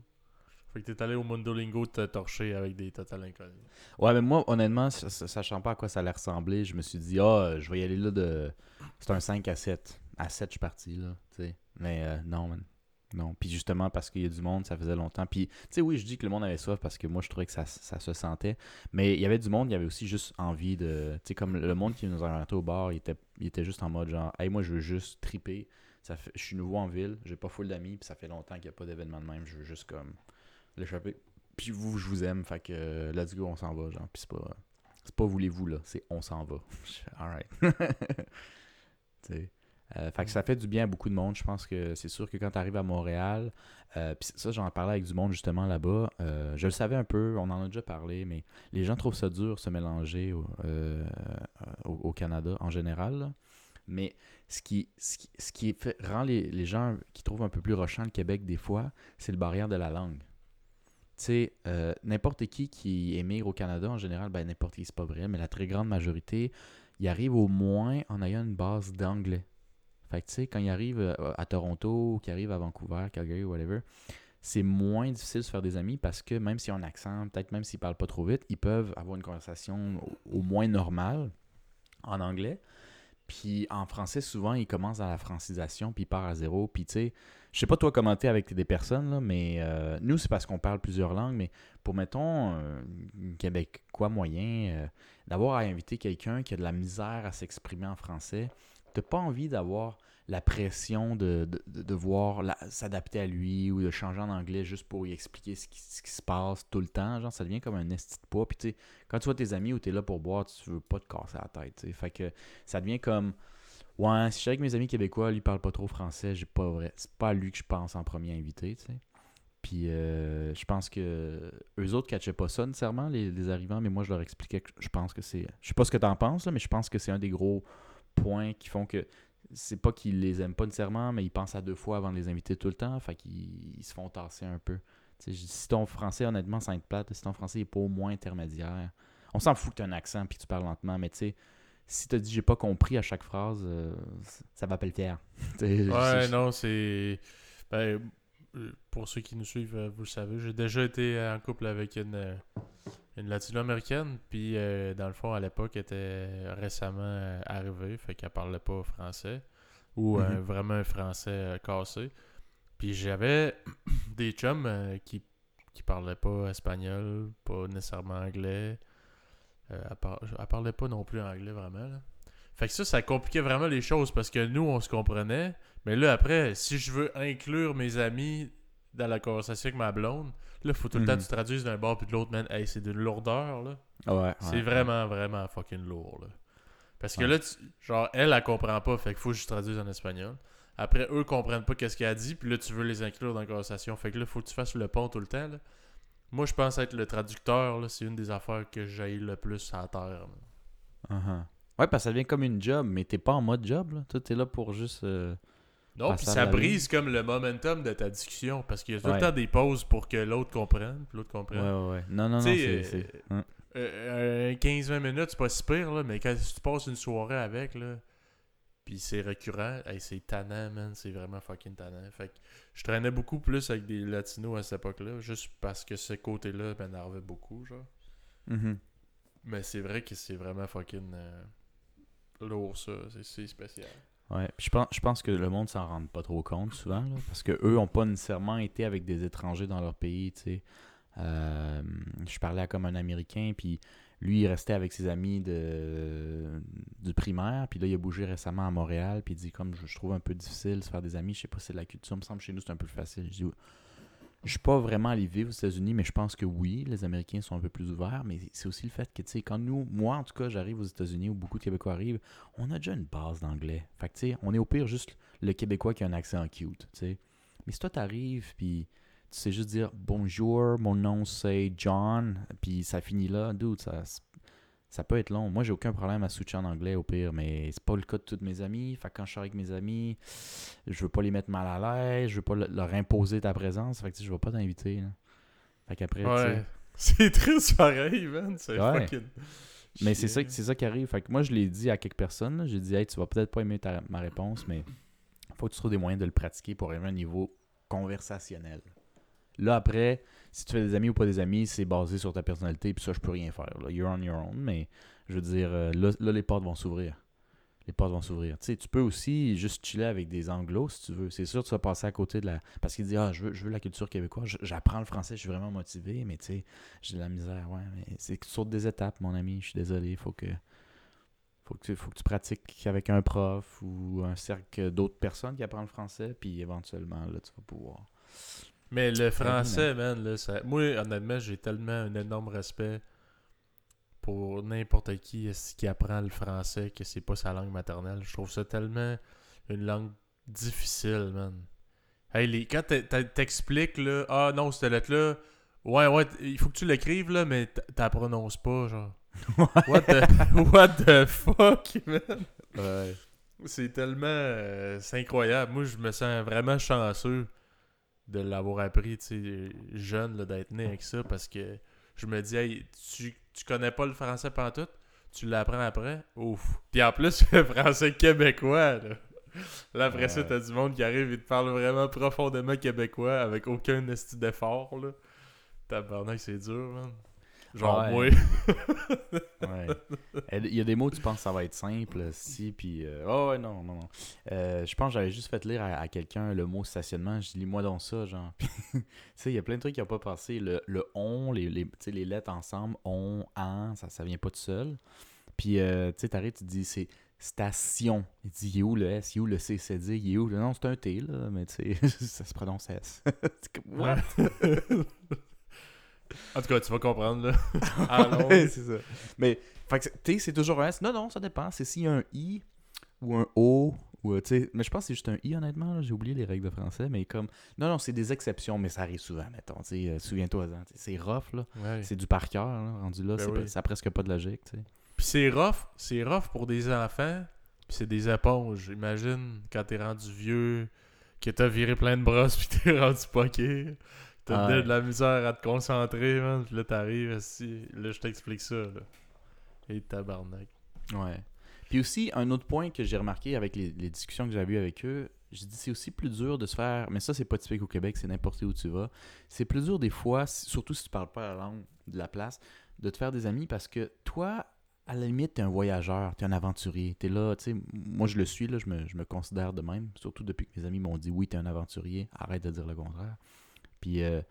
Fait que t'es allé au Mundolingo te torcher avec des total inconnus. Ouais, mais moi, honnêtement, sa- sa- sachant pas à quoi ça allait ressembler, je me suis dit, ah, je vais y aller là de. C'est un 5 à 7. À 7, je suis parti, là. Mais euh, non, man. Non. Puis justement, parce qu'il y a du monde, ça faisait longtemps. Puis, tu sais, oui, je dis que le monde avait soif parce que moi, je trouvais que ça, ça se sentait. Mais il y avait du monde, il y avait aussi juste envie de. Tu sais, comme le monde qui nous a rencontrés au bar, il était, était juste en mode genre, hey, moi, je veux juste triper. Ça je suis nouveau en ville, j'ai pas full d'amis, puis ça fait longtemps qu'il n'y a pas d'événement de même. Je veux juste comme l'échapper. Puis vous, je vous aime, fait que euh, let's go, on s'en va, genre. Puis c'est pas, c'est pas voulez-vous, là, c'est on s'en va. <laughs> Alright. <laughs> Tu sais. Euh, fait que ça fait du bien à beaucoup de monde. Je pense que c'est sûr que quand tu arrives à Montréal, euh, ça, j'en parlais avec du monde justement là-bas. euh, je le savais un peu, on en a déjà parlé, mais les gens trouvent ça dur se mélanger au, Canada en général. Mais ce qui, ce rend les, gens qui trouvent un peu plus rochant le Québec des fois, c'est le barrière de la langue. Tu sais, n'importe qui qui émigre au Canada en général, ben n'importe qui, c'est pas vrai, mais la très grande majorité, il arrive au moins en ayant une base d'anglais. Fait que tu sais, quand il arrive euh, à Toronto, ou qu'il arrive à Vancouver, Calgary, whatever, c'est moins difficile de se faire des amis parce que même s'ils ont un accent, peut-être même s'ils parlent pas trop vite, ils peuvent avoir une conversation au, moins normale en anglais. Puis en français, souvent, il commence à la francisation, puis il part à zéro. Puis tu sais, je sais pas toi comment avec des personnes, là, mais euh, nous, c'est parce qu'on parle plusieurs langues. Mais pour, mettons, euh, Québécois moyen, euh, d'avoir à inviter quelqu'un qui a de la misère à s'exprimer en français, t'as pas envie d'avoir la pression de, de, de s'adapter à lui ou de changer en anglais juste pour lui expliquer ce qui, ce qui se passe tout le temps? Genre, ça devient comme un esti de poids. Puis tu quand tu vois tes amis ou tu es là pour boire, tu veux pas te casser la tête. tu sais. Fait que ça devient comme Ouais, si je suis avec mes amis québécois, lui parle pas trop français, j'ai pas vrai. C'est pas lui que je pense en premier invité, tu sais. Puis euh, je pense que eux autres catchaient pas ça nécessairement, les, les arrivants, mais moi je leur expliquais que je pense que c'est. Je sais pas ce que t'en penses, là, mais je pense que c'est un des gros points qui font que c'est pas qu'ils les aiment pas nécessairement, mais ils pensent à deux fois avant de les inviter tout le temps, fait qu'ils ils se font tasser un peu. Si ton français, honnêtement, sans être plate, si ton français est pas au moins intermédiaire, on s'en fout que tu as un accent puis que tu parles lentement, mais tu sais, si tu dit j'ai pas compris à chaque phrase, euh, ça va <laughs> sais, Ouais, non, c'est. Ben, euh, pour ceux qui nous suivent, euh, vous le savez, j'ai déjà été en couple avec une, une latino-américaine, puis euh, dans le fond, à l'époque, elle était récemment euh, arrivée, fait qu'elle parlait pas français, ou euh, Mhm. vraiment un français euh, cassé. Puis j'avais <coughs> des chums euh, qui, qui parlaient pas espagnol, pas nécessairement anglais. Elle, par- elle parlait pas non plus anglais vraiment. Là. Fait que ça, ça compliquait vraiment les choses parce que nous, on se comprenait. Mais là, après, si je veux inclure mes amis dans la conversation avec ma blonde, là, faut tout le temps Mhm. que tu traduises d'un bord puis de l'autre, man. Hey, c'est d'une lourdeur, là. Ouais, c'est ouais, vraiment, vraiment fucking lourd, là. Parce que Ouais. là, tu- genre, elle, elle comprend pas, fait qu'il faut que je traduise en espagnol. Après, eux comprennent pas qu'est-ce qu'elle a dit, puis là, tu veux les inclure dans la conversation. Fait que là, faut que tu fasses le pont tout le temps, là. Moi, je pense être le traducteur, là, c'est une des affaires que j'aille le plus à terre. man. Uh-huh. Ouais, parce que ça devient comme une job, mais t'es pas en mode job, là. Toi, t'es là pour juste. euh, Non, puis ça brise comme le momentum de ta discussion, parce qu'il y a tout Ouais. le temps des pauses pour que l'autre comprenne, puis l'autre comprenne. ouais, ouais. Non, non, non, Tu c'est. sais, c'est- euh, hein. Euh, 15-20 minutes, c'est pas si pire, là, mais quand tu passes une soirée avec, là, puis c'est récurrent, hey, c'est tannant, man, c'est vraiment fucking tannant. Fait que je traînais beaucoup plus avec des latinos à cette époque-là, juste parce que ce côté-là m'énervait beaucoup, genre. Mhm. Mais c'est vrai que c'est vraiment fucking euh, lourd, ça, c'est- c'est spécial. Ouais, je pense, je pense que le monde s'en rend pas trop compte souvent, là, parce que eux pas nécessairement été avec des étrangers dans leur pays, tu sais. Euh, je parlais à comme un Américain, puis lui, il restait avec ses amis de, du primaire, puis là, il a bougé récemment à Montréal, puis il dit, comme je, trouve un peu difficile de se faire des amis, je sais pas si c'est de la culture, il me semble chez nous, c'est un peu plus facile. Je dis, je suis pas vraiment allé vivre aux États-Unis, mais je pense que oui, les Américains sont un peu plus ouverts, mais c'est aussi le fait que, tu sais, quand nous, moi en tout cas, j'arrive aux États-Unis, où beaucoup de Québécois arrivent, on a déjà une base d'anglais. Fait que, tu sais, on est au pire juste le Québécois qui a un accent cute, tu sais. Mais si toi, t'arrives, puis tu sais juste dire bonjour, mon nom c'est John, puis ça finit là, dude, ça, ça peut être long. Moi, j'ai aucun problème à switcher en anglais au pire, mais c'est pas le cas de tous mes amis. Fait que quand je suis avec mes amis, je veux pas les mettre mal à l'aise, je veux pas le- leur imposer ta présence. Fait que je vais pas t'inviter. Fait qu'après, Ouais. <laughs> C'est triste pareil, man, c'est Ouais. fucking... Mais c'est ça, ça qui arrive. Fait que moi, je l'ai dit à quelques personnes. J'ai dit, hey, tu vas peut-être pas aimer ta- ma réponse, mais faut que tu trouves des moyens de le pratiquer pour arriver à un niveau conversationnel. Là, après, si tu fais des amis ou pas des amis, c'est basé sur ta personnalité, puis ça, je peux rien faire. You're on your own, mais je veux dire, euh, là, là, les portes vont s'ouvrir. Les portes vont s'ouvrir. Tu sais, tu peux aussi juste chiller avec des anglos si tu veux. C'est sûr que tu vas passer à côté de la. Parce qu'il dit, ah, je veux, je veux la culture québécoise, j'apprends le français, je suis vraiment motivé, mais tu sais, j'ai de la misère. Ouais, mais c'est sur des étapes, mon ami. Je suis désolé. Faut que. Faut que, tu, faut que tu pratiques avec un prof ou un cercle d'autres personnes qui apprennent le français, puis éventuellement, là, tu vas pouvoir. Mais le français, man, là, ça... moi, honnêtement, j'ai tellement un énorme respect pour n'importe qui qui apprend le français que c'est pas sa langue maternelle. Je trouve ça tellement une langue difficile, man. Hey, les... quand t'expliques, là, ah non, cette lettre-là, ouais, ouais, il faut que tu l'écrives, là, mais t'as prononces pas, genre. <laughs> What the, what the fuck, man? Ouais. C'est tellement. euh, c'est incroyable. Moi, je me sens vraiment chanceux de l'avoir appris, tu sais, jeune, d'être né avec ça, parce que je me dis, hey, tu, tu connais pas le français pantoute, tu l'apprends après, ouf. Puis en plus, <laughs> le français québécois, là. Là, après ça, t'as du monde qui arrive et te parle vraiment profondément québécois avec aucun esti d'effort, là. Tabarnak, c'est dur, man. Genre, Ouais. moi. <laughs> Ouais. Elle- Il y a des mots, tu penses que ça va être simple, si, puis... euh, Oh, ouais, non, non, non. Euh, je pense que j'avais juste fait lire à, à quelqu'un le mot stationnement. Je dis, lis-moi donc ça, genre. <laughs> Tu sais, il y a plein de trucs qui n'ont pas passé. Le, le on, les, les, les lettres ensemble, on, en, ça, ça vient pas tout seul. Puis, euh, tu sais, t'arrives, tu dis, c'est station. Il dit, il est où le S, il est où le C, c'est dit, il est où? Le... Non, c'est un T, là, mais tu sais, <laughs> ça se prononce S. What? En tout cas, tu vas comprendre, là. <laughs> Ah. Ouais, c'est ça. Mais, que c'est- toujours un S. Non, non, ça dépend. C'est s'il y a un I ou un O. Ou, tu mais je pense que c'est juste un I, honnêtement. J'ai oublié les règles de français. Mais comme. Non, non, c'est des exceptions, mais ça arrive souvent, mettons. tu sais, euh, Souviens-toi-en. tu C'est rough, là. Ouais. C'est du par cœur, là, rendu là. Ben c'est oui. pas- ça a presque pas de logique, tu sais. Puis c'est rough, c'est rough pour des enfants, puis c'est des éponges. Imagine quand t'es rendu vieux, que t'as viré plein de brosses, puis t'es <laughs> rendu poqué. T'as Ouais. de la misère à te concentrer, man. Puis là, t'arrives, esti, là, je t'explique ça, là. Et tabarnak. Ouais. Puis aussi, un autre point que j'ai remarqué avec les, les discussions que j'avais eues avec eux, j'ai dit c'est aussi plus dur de se faire, mais ça c'est pas typique au Québec, c'est n'importe où tu vas. C'est plus dur des fois, surtout si tu parles pas la langue de la place, de te faire des amis parce que toi, à la limite, t'es un voyageur, t'es un aventurier, t'es là, tu sais, moi je le suis, là, je me, je me considère de même, surtout depuis que mes amis m'ont dit oui, t'es un aventurier, arrête de dire le contraire. Puis euh,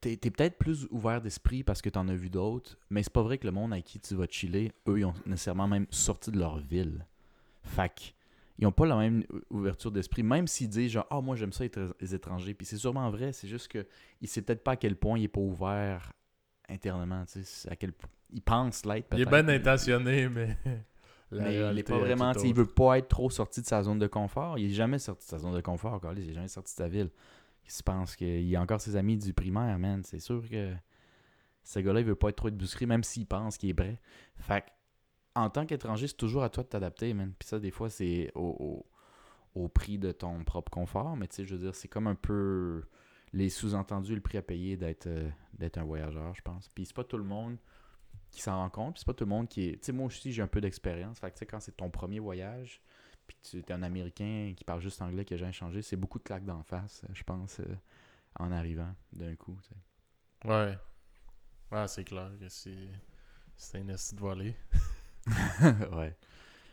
t'es t'es peut-être plus ouvert d'esprit parce que t'en as vu d'autres, mais c'est pas vrai que le monde avec qui tu vas chiller, eux, ils ont nécessairement même sorti de leur ville. Fait que, ils ont pas la même ouverture d'esprit, même s'ils disent genre, ah, moi j'aime ça être les étrangers. Puis c'est sûrement vrai, c'est juste que il sait peut-être pas à quel point il est pas ouvert internement, tu sais, à quel point. Il pense l'être Il est bien intentionné, mais. <laughs> mais il est réalité pas vraiment, il veut pas être trop sorti de sa zone de confort. Il est jamais sorti de sa zone de confort, Carlis, il est jamais sorti de sa ville. Il se pense qu'il a encore ses amis du primaire, man. C'est sûr que ce gars-là, il veut pas être trop ébusqué, même s'il pense qu'il est prêt. Fait en tant qu'étranger, c'est toujours à toi de t'adapter, man. Puis ça, des fois, c'est au, au, prix de ton propre confort. Mais tu sais, je veux dire, c'est comme un peu les sous-entendus, le prix à payer d'être euh, d'être un voyageur, je pense. Puis c'est pas tout le monde qui s'en rend compte. Puis c'est pas tout le monde qui est. Tu sais, moi aussi, j'ai un peu d'expérience. Fait que quand c'est ton premier voyage, puis tu es un Américain qui parle juste anglais, qui a jamais changé, c'est beaucoup de claques d'en face, je pense, euh, en arrivant d'un coup. Ouais. Ouais, c'est clair que c'est. C'est un esti de volée. <laughs> ouais.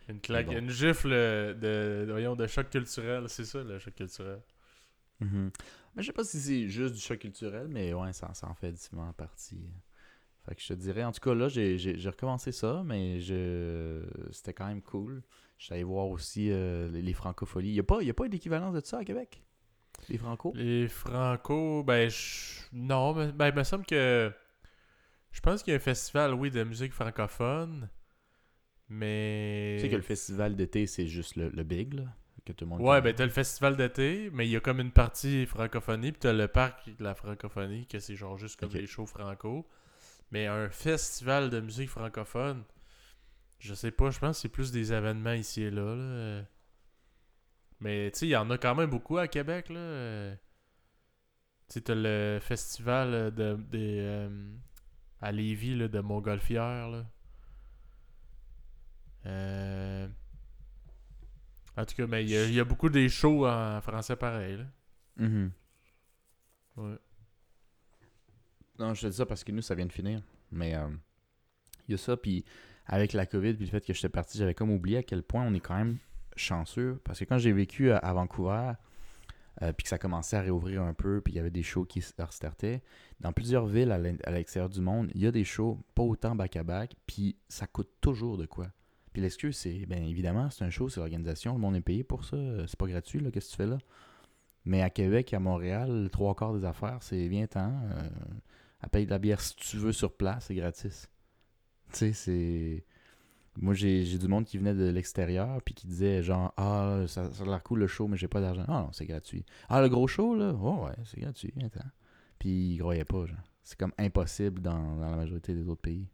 Une claque, bon. une gifle de, voyons, de choc culturel, c'est ça le choc culturel. Mhm. Mais je sais pas si c'est juste du choc culturel, mais ouais, ça, ça en fait définitivement partie. Fait que je te dirais, en tout cas, là, j'ai recommencé ça, mais je c'était quand même cool. Je suis allé voir aussi euh, les, les francopholies. Il n'y a pas, y a pas d'équivalence de ça à Québec? Les franco? Les Franco, ben, je- non, mais ben, il me semble que. Je pense qu'il y a un festival, oui, de musique francophone. Mais. Tu sais que le festival d'été, c'est juste le, le big, là, que tout le monde Ouais, connaît. ben, t'as le festival d'été, mais il y a comme une partie francophonie, puis t'as le parc de la francophonie, que c'est genre juste comme les shows franco. Mais un festival de musique francophone, je sais pas, je pense que c'est plus des événements ici et là. là. Mais tu sais, il y en a quand même beaucoup à Québec, là. Euh, Tu sais, t'as le festival de, des, euh, à Lévis, là, de Montgolfière, là. Euh, En tout cas, mais il y, a- il y a beaucoup des shows en français pareil, là. Mhm. Ouais. Non, je te dis ça parce que nous, ça vient de finir. Mais euh, il y a ça, puis avec la COVID, puis le fait que j'étais parti, j'avais comme oublié à quel point on est quand même chanceux. Parce que quand j'ai vécu à, à Vancouver, euh, puis que ça commençait à réouvrir un peu, puis il y avait des shows qui se restartaient, dans plusieurs villes à à l'extérieur du monde, il y a des shows pas autant back-à-back, puis ça coûte toujours de quoi. Puis l'excuse, c'est, bien évidemment, c'est un show, c'est l'organisation, le monde est payé pour ça, euh, c'est pas gratuit, qu'est-ce que tu fais là? Mais à Québec à Montréal, trois quarts des affaires, c'est viens-t'en. Euh, elle paye de la bière si tu veux sur place, c'est gratis. C'est. Moi, j'ai du monde qui venait de l'extérieur puis qui disait genre Ah, ça, ça a l'air cool le show, mais j'ai pas d'argent. Ah non, c'est gratuit. Ah, le gros show, là Oh, ouais, c'est gratuit, viens-t'en. Puis ils croyaient pas, genre. C'est comme impossible dans, dans la majorité des autres pays.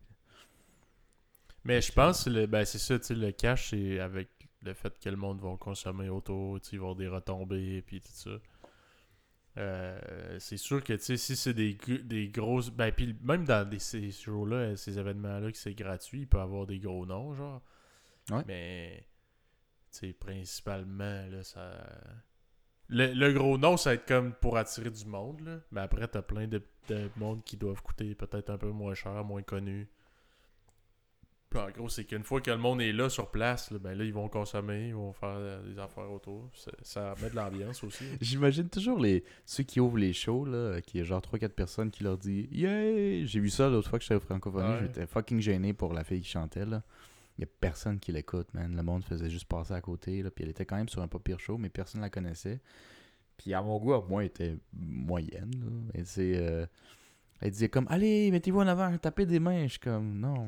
Mais je pense le- ben, c'est ça, tu le cash, c'est avec le fait que le monde va consommer autour, tu sais, ils des retombées, puis tout ça. Euh, c'est sûr que, tu sais, si c'est des, des grosses... Ben, puis même dans des, ces shows-là, ces événements-là, que c'est gratuit, il peut y avoir des gros noms, genre. Ouais. Mais, tu sais, principalement, là, ça... Le, le gros nom, ça va être comme pour attirer du monde, là. Mais après, t'as plein de, de monde qui doivent coûter peut-être un peu moins cher, moins connu. Puis en gros, c'est qu'une fois que le monde est là sur place, là, ben là, ils vont consommer, ils vont faire euh, des affaires autour. Ça, met de l'ambiance <laughs> aussi. J'imagine toujours les ceux qui ouvrent les shows, là, qui est genre 3-4 personnes qui leur disent Yeah! J'ai vu ça l'autre fois que j'étais au francophonie, Ouais. j'étais fucking gêné pour la fille qui chantait, là. Il y a personne qui l'écoute, man. Le monde faisait juste passer à côté, là. Puis elle était quand même sur un pas pire show, mais personne la connaissait. Puis à mon goût, à moi, elle était moyenne, là. Et c'est. euh, Elle disait comme Allez, mettez-vous en avant, tapez des mains. Je suis comme Non,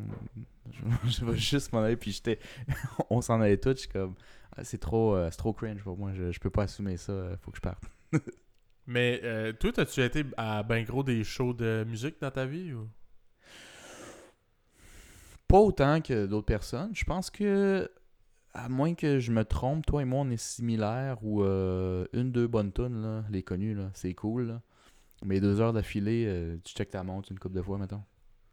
je, <laughs> je vais juste m'en aller. Puis j'étais. <laughs> On s'en allait tous. Je suis comme Ah, C'est trop, euh, c'est trop cringe pour moi. Je, je peux pas assumer ça. euh, Faut que je parte. <laughs> Mais euh, toi, as-tu été à ben gros des shows de musique dans ta vie ou? Pas autant que d'autres personnes. Je pense que, à moins que je me trompe, toi et moi, on est similaires ou euh, une, deux bonnes tunes, là, les connues, là, c'est cool. Là. Mais deux heures d'affilée, euh, tu checkes ta montre une couple de fois, mettons?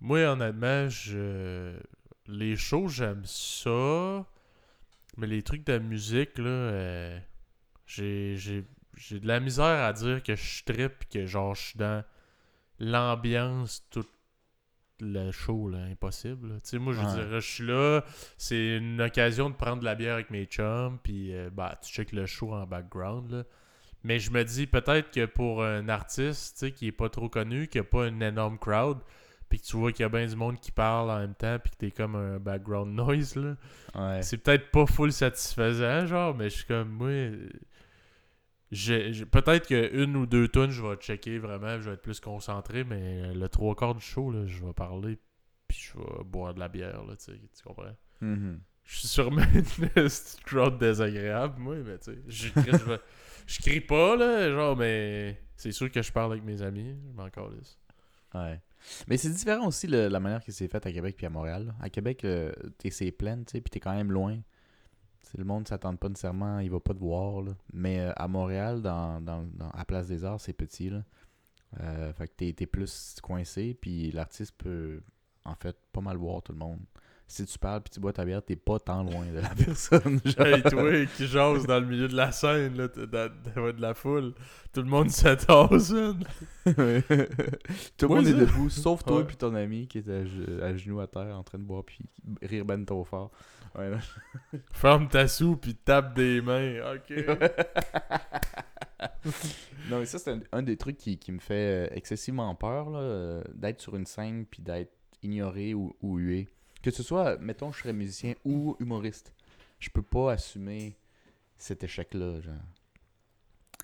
Moi, honnêtement, je... les shows, j'aime ça. Mais les trucs de musique, là, euh, j'ai, j'ai, j'ai de la misère à dire que je trippe que genre je suis dans l'ambiance tout le show, là, impossible. Tu sais, moi, je Ouais. dirais, je suis là, c'est une occasion de prendre de la bière avec mes chums, puis euh, bah, tu checkes le show en background, là. Mais je me dis peut-être que pour un artiste, qui est pas trop connu, qui a pas une énorme crowd, puis que tu vois qu'il y a bien du monde qui parle en même temps, puis que t'es comme un background noise, là. Ouais. C'est peut-être pas full satisfaisant, genre, mais je suis comme, moi, j'ai, peut-être qu'une ou deux tonnes, je vais checker vraiment, je vais être plus concentré, mais le trois quarts du show, là, je vais parler, puis je vais boire de la bière, là, tu comprends? Mhm. Je suis sûrement <laughs> une crowd désagréable, moi, mais tu sais, je, je, vais- je crie pas, là, genre, mais c'est sûr que je parle avec mes amis, je m'en calisse. Ouais. Mais c'est différent aussi la manière que c'est fait à Québec puis à Montréal. À Québec, euh, c'est plein, tu sais, puis t'es quand même loin. C'est le monde s'attend pas nécessairement, il va pas te voir. Là. Mais euh, à Montréal, dans, dans, à Place des Arts, c'est petit. Là. Euh, fait que t'es plus coincé, puis l'artiste peut en fait pas mal voir tout le monde. Si tu parles puis tu bois ta bière, t'es pas tant loin de la <laughs> personne. genre. Hey, toi qui jase dans le milieu de la scène, là, dans- de la foule, tout le monde se tasse, <laughs> tout le monde est debout, sauf toi puis ton ami qui est à, ge- à genoux à terre en train de boire puis rire ben trop fort. Ouais. <laughs> Ferme ta soupe puis tape des mains, ok. non, mais ça, c'est un, un des trucs qui, qui me fait euh, excessivement peur, là, euh, d'être sur une scène puis d'être ignoré ou, ou hué. Que ce soit, mettons, je serais musicien ou humoriste. Je peux pas assumer cet échec-là, genre.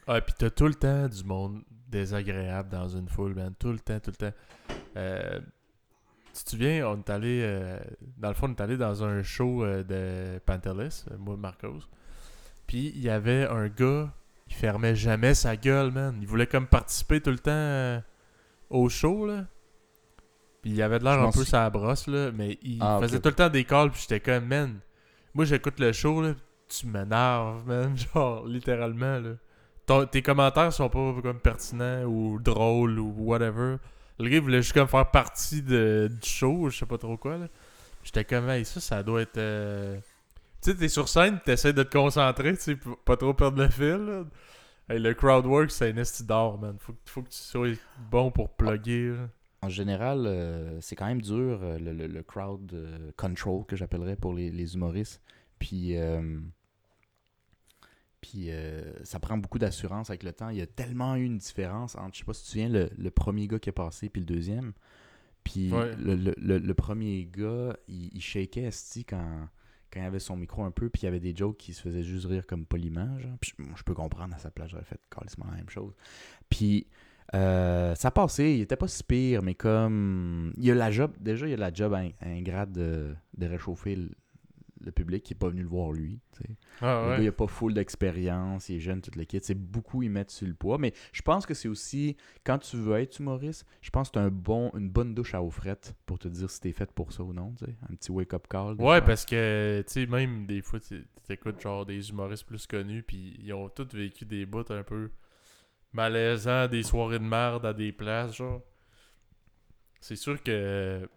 Ah, pis t'as tout le temps du monde désagréable dans une foule, man. Tout le temps, tout le temps. Euh, tu te souviens, on est allé. euh, dans le fond, on est allé dans un show euh, de Pantelis, moi, Marcos. Puis il y avait un gars, il fermait jamais sa gueule, man. Il voulait comme participer tout le temps au show, là. Il avait de l'air un peu sa brosse, là. Mais il Ah, faisait tout le temps des calls, puis j'étais comme, man. Moi, j'écoute le show, là. Tu m'énerves, man. <laughs> Genre, littéralement, là ton- tes commentaires sont pas comme pertinents ou drôles ou whatever. Le gars voulait juste comme faire partie de, du show, je sais pas trop quoi. là. J'étais comme, hey, ça, ça doit être. euh, Tu sais, t'es sur scène, t'essaies de te concentrer, tu sais, pas trop perdre le fil. là. Hey, le crowd work, c'est un esti d'or, man. Faut, que- faut que tu sois bon pour plugger. là. En général, euh, c'est quand même dur, euh, le, le- le crowd euh, control que j'appellerais pour les, les humoristes. Puis, euh, puis ça prend beaucoup d'assurance avec le temps. Il y a tellement eu une différence entre, je sais pas si tu te souviens, le, le premier gars qui est passé puis le deuxième. Puis Ouais. le, premier gars, il, il shakeait quand, quand il avait son micro un peu, puis il y avait des jokes qui se faisaient juste rire comme poliment. Genre. Puis moi, je peux comprendre, à sa place, j'aurais fait carrément la même chose. Puis euh, ça passait, il était pas si pire, mais comme. Il y a la job, déjà, il y a la job in- ingrate de, de réchauffer le, le public qui est pas venu le voir lui. tu. Ah Le gars, ouais. il a pas full d'expérience, il est jeune, toute l'équipe. C'est beaucoup y mettre sur le poids. Mais je pense que c'est aussi, quand tu veux être humoriste, je pense que c'est un bon, une bonne douche à eau frette pour te dire si t'es fait pour ça ou non. tu sais. Un petit wake-up call. Ouais, parce que, tu sais, même des fois, tu t'écoutes genre des humoristes plus connus, puis ils ont tous vécu des bouts un peu malaisants, des soirées de merde à des places, genre. C'est sûr que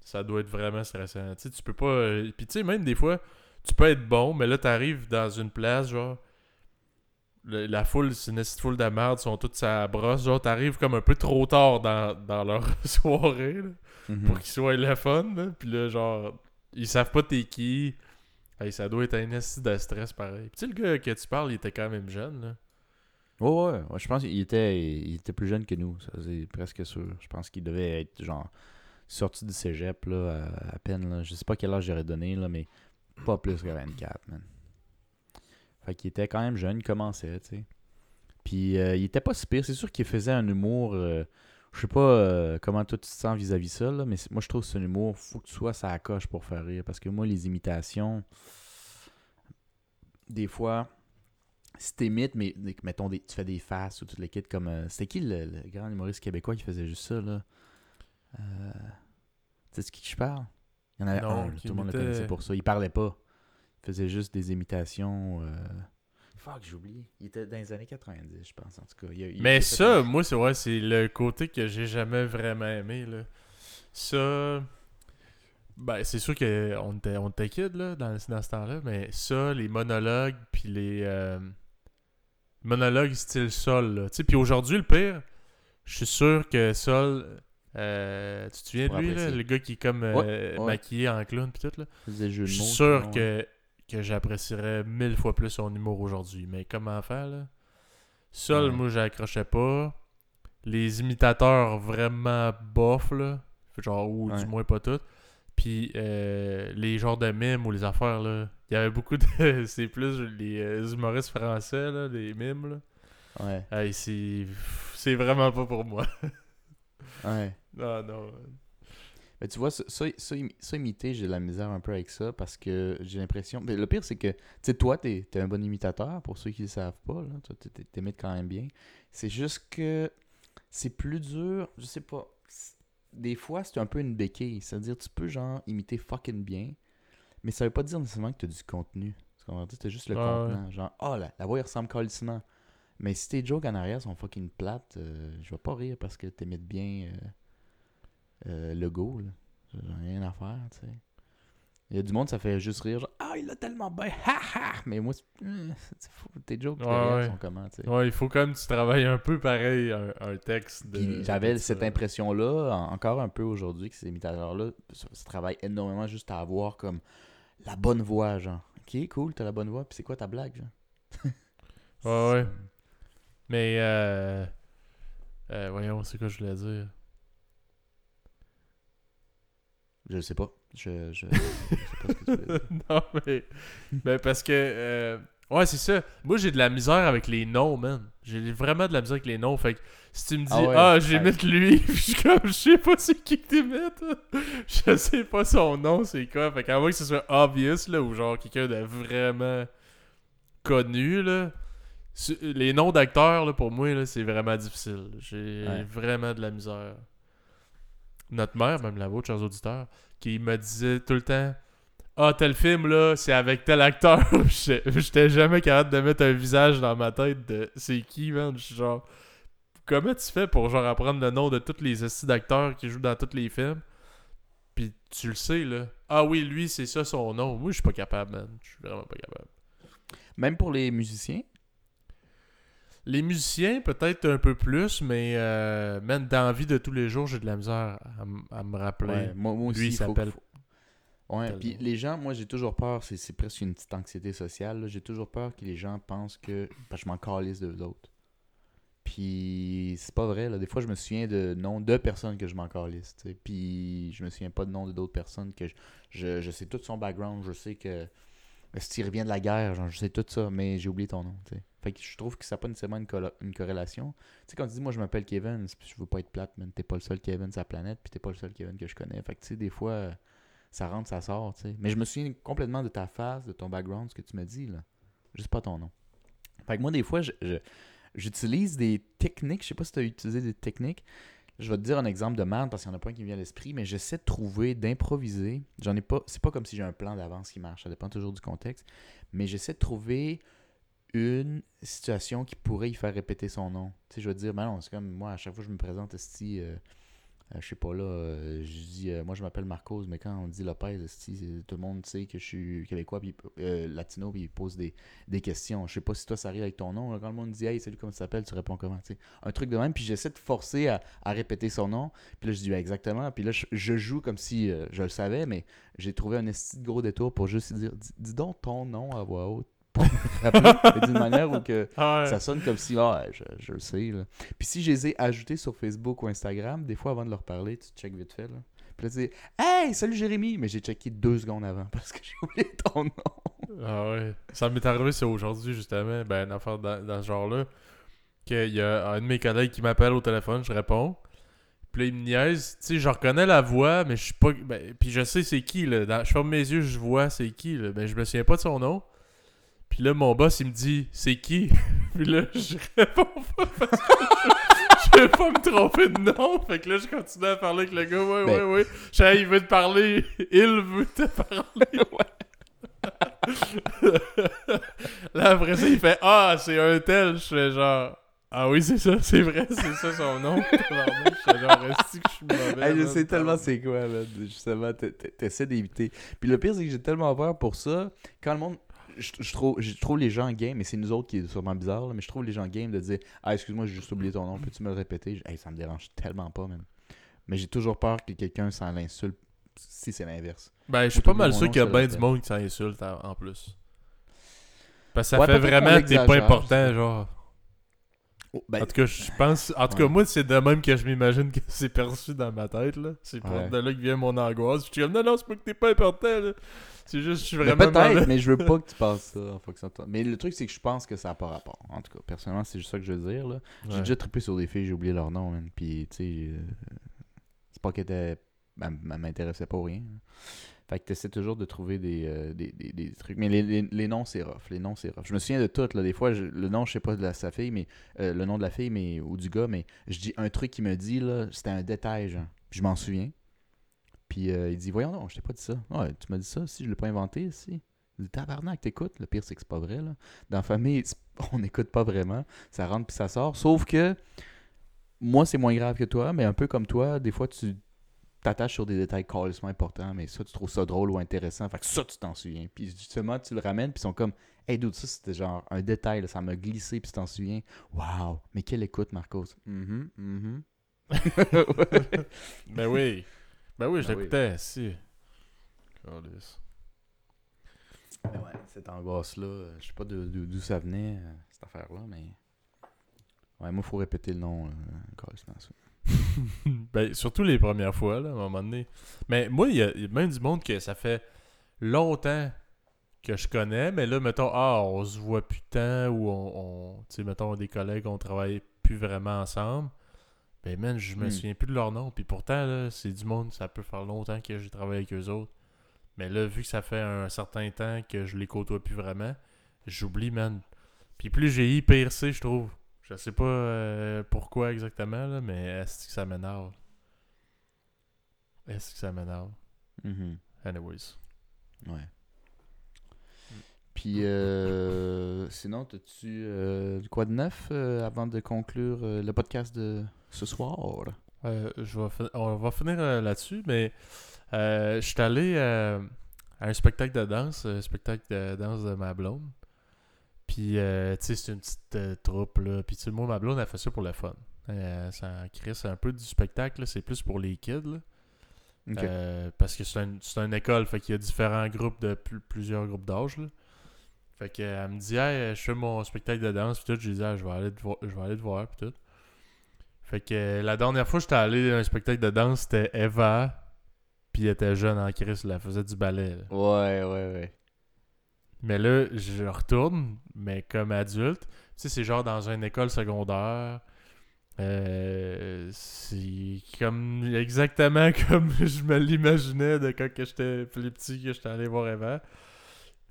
ça doit être vraiment stressant. Tu sais, tu peux pas. euh, Puis, tu sais, même des fois, tu peux être bon, mais là, t'arrives dans une place, genre, le- la foule, c'est une petite foule de merde, ils sont tous à brosse. Genre, t'arrives comme un peu trop tard dans, dans leur <laughs> soirée, là, Mhm. pour qu'ils soient le fun, là. Puis là, genre, ils savent pas t'es qui. Hey, ça doit être un esti de stress pareil. Puis tu sais, le gars que tu parles, il était quand même jeune, là. Ouais, ouais, ouais, je pense qu'il était, il était plus jeune que nous, ça c'est presque sûr. Je pense qu'il devait être genre sorti du cégep là, à, peine. Là. Je sais pas quel âge j'aurais donné, là, mais pas plus que 24, man. Fait qu'il était quand même jeune, il commençait, tu sais. Puis euh, il était pas si pire, c'est sûr qu'il faisait un humour. euh, je sais pas euh, comment toi tu te sens vis-à-vis ça, là, mais moi je trouve que c'est un humour, faut que tu sois ça coche pour faire rire. Parce que moi, les imitations, des fois, si t'imites, mais mettons, des, tu fais des faces ou tout le kit comme. euh, C'était qui le, le grand humoriste québécois qui faisait juste ça, là? Euh, Tu sais de qui que je parle? Il y en avait Non, un, tout le monde le connaissait pour ça. Il parlait pas. Il faisait juste des imitations. euh, Fuck, j'ai oublié. Il était dans les années 90, je pense, en tout cas. Il il- Mais ça, un- moi, c'est ouais, c'est le côté que j'ai jamais vraiment aimé. Là. Ça. Ben, c'est sûr qu'on était, on était kid là, dans, dans ce temps-là, mais ça, les monologues, puis les. euh, monologues style Sol. puis aujourd'hui, le pire, je suis sûr que Sol. euh, tu te souviens de lui, là, le gars qui est comme euh, Ouais, ouais. maquillé en clown, puis tout, là. Je suis sûr que, que j'apprécierais mille fois plus son humour aujourd'hui. Mais comment faire, là? Seul, Ouais. moi, j'accrochais pas. Les imitateurs vraiment bof, là. Genre, ou du moins pas toutes. Puis euh, les genres de mimes ou les affaires, là. Il y avait beaucoup de... <laughs> c'est plus les euh, humoristes français, là, les mimes, là. Ouais, Hey, c'est... C'est vraiment pas pour moi. <laughs> ouais. non, non. Mais tu vois, ça, ça, ça, imi- ça, imiter, j'ai de la misère un peu avec ça parce que j'ai l'impression. Mais le pire, c'est que, tu sais, toi, t'es es un bon imitateur pour ceux qui ne le savent pas. Là. T'imites quand même bien. C'est juste que c'est plus dur. Je sais pas. Des fois, c'est un peu une béquille. C'est-à-dire, tu peux, genre, imiter fucking bien, mais ça veut pas dire nécessairement que tu as du contenu. Tu comprends? C'est juste le Ouais, contenant. Genre, oh, la, la voix, elle ressemble calissement. Mais si tes jokes en arrière sont fucking plates, euh, je vais pas rire parce que t'imites bien. euh, euh, le go, là. J'ai rien à faire, tu sais. Il y a du monde, ça fait juste rire, genre, ah, il a tellement bien, <laughs> ha ha! Mais moi, c'est- c'est fou, tes jokes Ouais, sont comment, tu sais? Ouais, il faut quand même que tu travailles un peu pareil, un, un texte. de- j'avais cette impression-là, en- encore un peu aujourd'hui, que ces imitateurs-là se travaillent énormément juste à avoir comme la bonne voix, genre. Ok, cool, t'as la bonne voix, puis c'est quoi ta blague, genre? <laughs> Ouais, ouais. Mais, euh, euh, voyons, c'est quoi je voulais dire? Je sais pas. Je, je, je sais pas ce que tu veux dire. <laughs> non, mais, mais parce que, euh, ouais, c'est ça. Moi, j'ai de la misère avec les noms, man. J'ai vraiment de la misère avec les noms. Fait que si tu me dis, Ah ah, ouais. j'imite lui, <laughs> puis je suis comme, je sais pas c'est qui que t'imites. <laughs> je sais pas son nom, c'est quoi. Fait qu'à moins que ce soit obvious, là, ou genre quelqu'un de vraiment connu, là. Les noms d'acteurs, là, pour moi, là, c'est vraiment difficile. J'ai Ouais. vraiment de la misère. Notre mère, même la vôtre, chers auditeurs, qui me disait tout le temps Ah, tel film, là, c'est avec tel acteur. <laughs> J'étais jamais capable de mettre un visage dans ma tête de c'est qui, man. Je suis genre Comment tu fais pour genre apprendre le nom de tous les estis d'acteurs qui jouent dans tous les films? Puis tu le sais, là. Ah oui, lui, c'est ça son nom. Moi, je suis pas capable, man. Je suis vraiment pas capable. Même pour les musiciens, Les musiciens, peut-être un peu plus, mais euh, man, dans la vie de tous les jours, j'ai de la misère à, me rappeler. Ouais, moi, moi aussi, Lui, il s'appelle faut- Ouais, puis nom. les gens, moi j'ai toujours peur, c'est presque une petite anxiété sociale, là. j'ai toujours peur que les gens pensent que que je m'en calisse d'eux autres. Puis c'est pas vrai, là. des fois je me souviens de noms de personnes que je m'en calisse, puis je me souviens pas de noms de d'autres personnes que je, je, je sais tout son background, je sais que s'il revient de la guerre, genre, je sais tout ça, mais j'ai oublié ton nom, tu sais. Fait que je trouve que ça n'a pas nécessairement une, une corrélation. Tu sais, quand tu dis, moi, je m'appelle Kevin, je veux pas être plate, mais t'es pas le seul Kevin sur la planète, puis t'es pas le seul Kevin que je connais. Fait que, tu sais, des fois, ça rentre, ça sort, tu sais. Mais je me souviens complètement de ta face, de ton background, ce que tu me dis, là. Juste pas ton nom. Fait que moi, des fois, j'utilise des techniques. Je sais pas si tu as utilisé des techniques. Je vais te dire un exemple de merde parce qu'il y en a pas un qui me vient à l'esprit, mais j'essaie de trouver, d'improviser. J'en ai pas. C'est pas comme si j'ai un plan d'avance qui marche. Ça dépend toujours du contexte. Mais j'essaie de trouver une situation qui pourrait y faire répéter son nom. Tu sais, je vais te dire, ben non, c'est comme moi, à chaque fois que je me présente, euh, euh, je sais pas là, euh, je dis, euh, moi je m'appelle Marcos, mais quand on dit Lopez, tout le monde sait que je suis québécois, puis euh, latino, puis il pose des, des questions. Je sais pas si toi ça arrive avec ton nom. là, quand le monde dit, hey, salut, comment tu t'appelles, tu réponds comment. Un truc de même, puis j'essaie de forcer à, à répéter son nom. Puis là, je dis, exactement. Puis là, je, je joue comme si je le savais, mais j'ai trouvé un esti de gros détour pour juste dire, dis donc ton nom à voix haute. Pour me <laughs> rappeler, mais d'une manière où que Ah ouais. ça sonne comme si, ah, je, je le sais. Là. Puis si je les ai ajoutés sur Facebook ou Instagram, des fois avant de leur parler, tu check vite fait. Là. Puis là, tu dis, hey, salut Jérémy! Mais j'ai checké deux secondes avant parce que <laughs> j'ai oublié ton nom. Ah ouais. Ça m'est arrivé, c'est aujourd'hui, justement, ben, une affaire dans, dans ce genre-là, qu'il y a un de mes collègues qui m'appelle au téléphone, je réponds. Puis là, il me niaise. Tu sais, je reconnais la voix, mais je suis pas. Ben, puis je sais c'est qui, là. Dans- je ferme mes yeux, je vois c'est qui, là. Mais je me souviens pas de son nom. Puis là, mon boss, il me dit, c'est qui? <laughs> puis là, je réponds pas parce que je, je vais pas me tromper de nom. Fait que là, je continue à parler avec le gars. Ouais, Ben- ouais, ouais. Je sais, il veut te parler. Il veut te parler. <laughs> <laughs> Là, après ça, il fait Ah, c'est un tel. Je fais genre Ah oui, c'est ça, c'est vrai, c'est ça son nom. Je fais genre que je suis mauvais. Hey, je sais tellement c'est quoi, là. Justement, t'essaies d'éviter. Puis le pire, c'est que j'ai tellement peur pour ça. Quand le monde. Je, je trouve, je trouve les gens game, et c'est nous autres qui est sûrement bizarre, là, mais je trouve les gens game de dire Ah, excuse-moi, j'ai juste oublié ton nom, peux-tu me le répéter Je- Hey, ça me dérange tellement pas, même. Mais j'ai toujours peur que quelqu'un s'en l'insulte si c'est l'inverse. Ben, je suis pas mal sûr qu'il y a bien du monde qui s'en insulte en, plus. Parce que ça Ouais, fait vraiment que t'es pas important, je genre. Ben, En tout cas, je pense. En tout cas, Ouais. moi, c'est de même que je m'imagine que <laughs> c'est perçu dans ma tête, là. C'est pour Ouais. de là que vient mon angoisse. Je suis comme, non, non, c'est pas que t'es pas important, là. C'est juste, je suis mais vraiment. peut-être, mais je veux pas que tu <laughs> penses ça en fonction de toi. Mais le truc, c'est que je pense que ça n'a pas rapport. En tout cas, personnellement, c'est juste ça que je veux dire. Là. J'ai Ouais. déjà trippé sur des filles, j'ai oublié leur nom, man. Puis, tu sais, euh, c'est pas qu'elles étaient. Elle m'intéressait pas rien. Fait que t'essaies toujours de trouver des, euh, des, des- des trucs. Mais les, noms, c'est rough. Les noms, c'est rough. Je me souviens de tout, là. Des fois, le nom, je sais pas de la, sa fille, mais euh, le nom de la fille mais, ou du gars, mais je dis un truc qu'il me dit, là. C'était un détail, genre. Je m'en souviens. Puis euh, il dit Voyons, non, je t'ai pas dit ça. Ouais, tu m'as dit ça, si, je l'ai pas inventé, si. Il dit Tabarnak, t'écoutes. Le pire, c'est que c'est pas vrai. Dans la famille, on n'écoute pas vraiment. Ça rentre puis ça sort. Sauf que moi, c'est moins grave que toi, mais un peu comme toi, des fois, tu t'attaches sur des détails carrément importants, mais ça, tu trouves ça drôle ou intéressant. Fait que ça, tu t'en souviens. Puis justement, tu le ramènes, puis ils sont comme Hey, dude, ça, c'était genre un détail, là, ça m'a glissé, puis tu t'en souviens. Waouh, mais quelle écoute, Marcos. Mhm. <laughs> Ben oui. Ben oui, je Ben oui. l'écoutais, si. Calisse. Mais ouais, cette angoisse-là, euh, je sais pas d'où ça venait, euh, cette affaire-là, mais. Ouais, moi, il faut répéter le nom. Euh. <laughs> ben, surtout les premières fois, là, à un moment donné. Mais moi, il y, a même du monde que ça fait longtemps que je connais, mais là, mettons, ah, on se voit plus tant, ou on, on tu sais, mettons, des collègues, on travaille plus vraiment ensemble. Ben, man, je me Hmm. souviens plus de leur nom. Puis pourtant, là, c'est du monde, ça peut faire longtemps que j'ai travaillé avec eux autres. Mais là, vu que ça fait un certain temps que je les côtoie plus vraiment, j'oublie, man. Puis plus j'ai IPRC, je trouve. Je sais pas euh, pourquoi exactement, là, mais est-ce que ça m'énerve? Est-ce que ça m'énerve? Mhm. Anyways. Ouais. Puis, euh, sinon, as-tu euh, quoi de neuf euh, avant de conclure le podcast de ce soir? Je vais fin- on va finir là-dessus, mais euh, je suis allé à un spectacle de danse, un spectacle de danse de ma blonde. Puis, euh, tu sais, c'est une petite euh, troupe, là. Puis, tu sais, moi, ma blonde, elle fait ça pour le fun. Euh, ça crée, c'est un peu du spectacle, c'est plus pour les kids, là. Euh, parce que c'est un- c'est une école, fait qu'il y a différents groupes de pl- plusieurs groupes d'âge. là. Fait que elle me dit Hey, je fais mon spectacle de danse puis tout, je lui dis Ah, je vais aller te voir, je vais aller te voir puis tout. Fait que la dernière fois que j'étais allé à un spectacle de danse, c'était Eva, puis elle était jeune en Christ, là, elle faisait du ballet. là. Ouais, ouais, ouais. Mais là, je retourne, mais comme adulte. Tu sais, c'est genre dans une école secondaire. Euh, c'est comme exactement <laughs> comme je me l'imaginais de quand j'étais plus petit que j'étais allé voir Eva.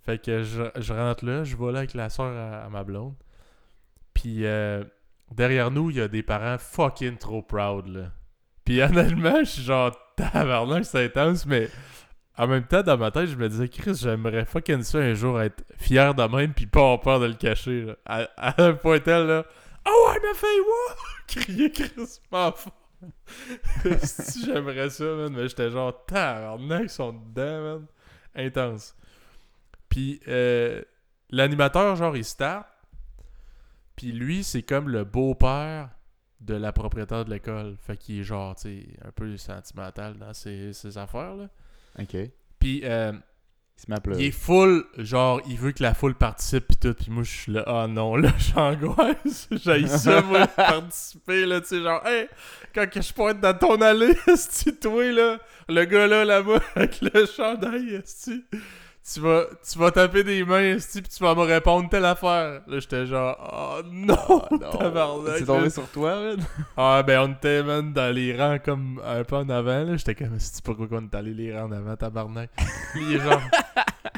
Fait que je, rentre là, je vais là avec la soeur à, à ma blonde. Puis euh, derrière nous, il y a des parents fucking trop proud là. Puis <laughs> honnêtement, je suis genre tabarnak, c'est intense, mais en même temps, dans ma tête, je me disais, Chris, j'aimerais fucking ça un jour être fier de même puis pas avoir peur de le cacher. À, un point tel, là, oh ouais, ma fille, wow! Crier Chris <laughs> fort. <laughs> si j'aimerais ça, man, mais j'étais genre, tabarnak, ils sont dedans, man. Intense. Puis, euh, l'animateur, genre, il start. Puis lui, c'est comme le beau-père de la propriétaire de l'école. Fait qu'il est genre, tu sais, un peu sentimental dans ses, ses affaires, là. Ok. Puis, euh, Il se met à pleurer. il est full, genre, il veut que la foule participe pis tout. Puis moi, je suis là, ah non, là, <laughs> j'angoisse. J'ai ça, moi, de participer, là, tu sais, genre, hey, quand que je pointe dans ton allée, <laughs> esti, toi, là, le gars là, là-bas, avec le chandail, esti, tu vas, tu vas taper des mains, esti, pis tu vas me répondre telle affaire. Là, j'étais genre, oh non, tabarnak. C'est tombé sur toi, man? Ah, ben, on était, man, dans les rangs comme un peu en avant, là. J'étais comme, c'est pourquoi qu'on est allé les rangs en avant, tabarnak? Puis <laughs> il est genre,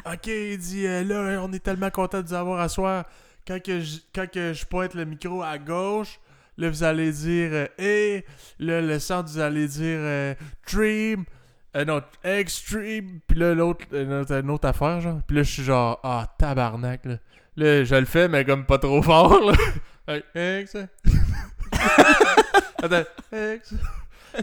ok, il dit, euh, là, on est tellement content de vous avoir à soir. Quand que je, quand que je pointe le micro à gauche, là, vous allez dire, euh, hey. Là, le centre, vous allez dire, euh, dream. Euh, non, extreme. Puis là, l'autre, une autre- affaire, genre. Puis là, je suis genre, ah, tabarnak, là. Là, je le fais, mais comme pas trop fort, là. <laughs> Ex. <laughs> Attends, ex.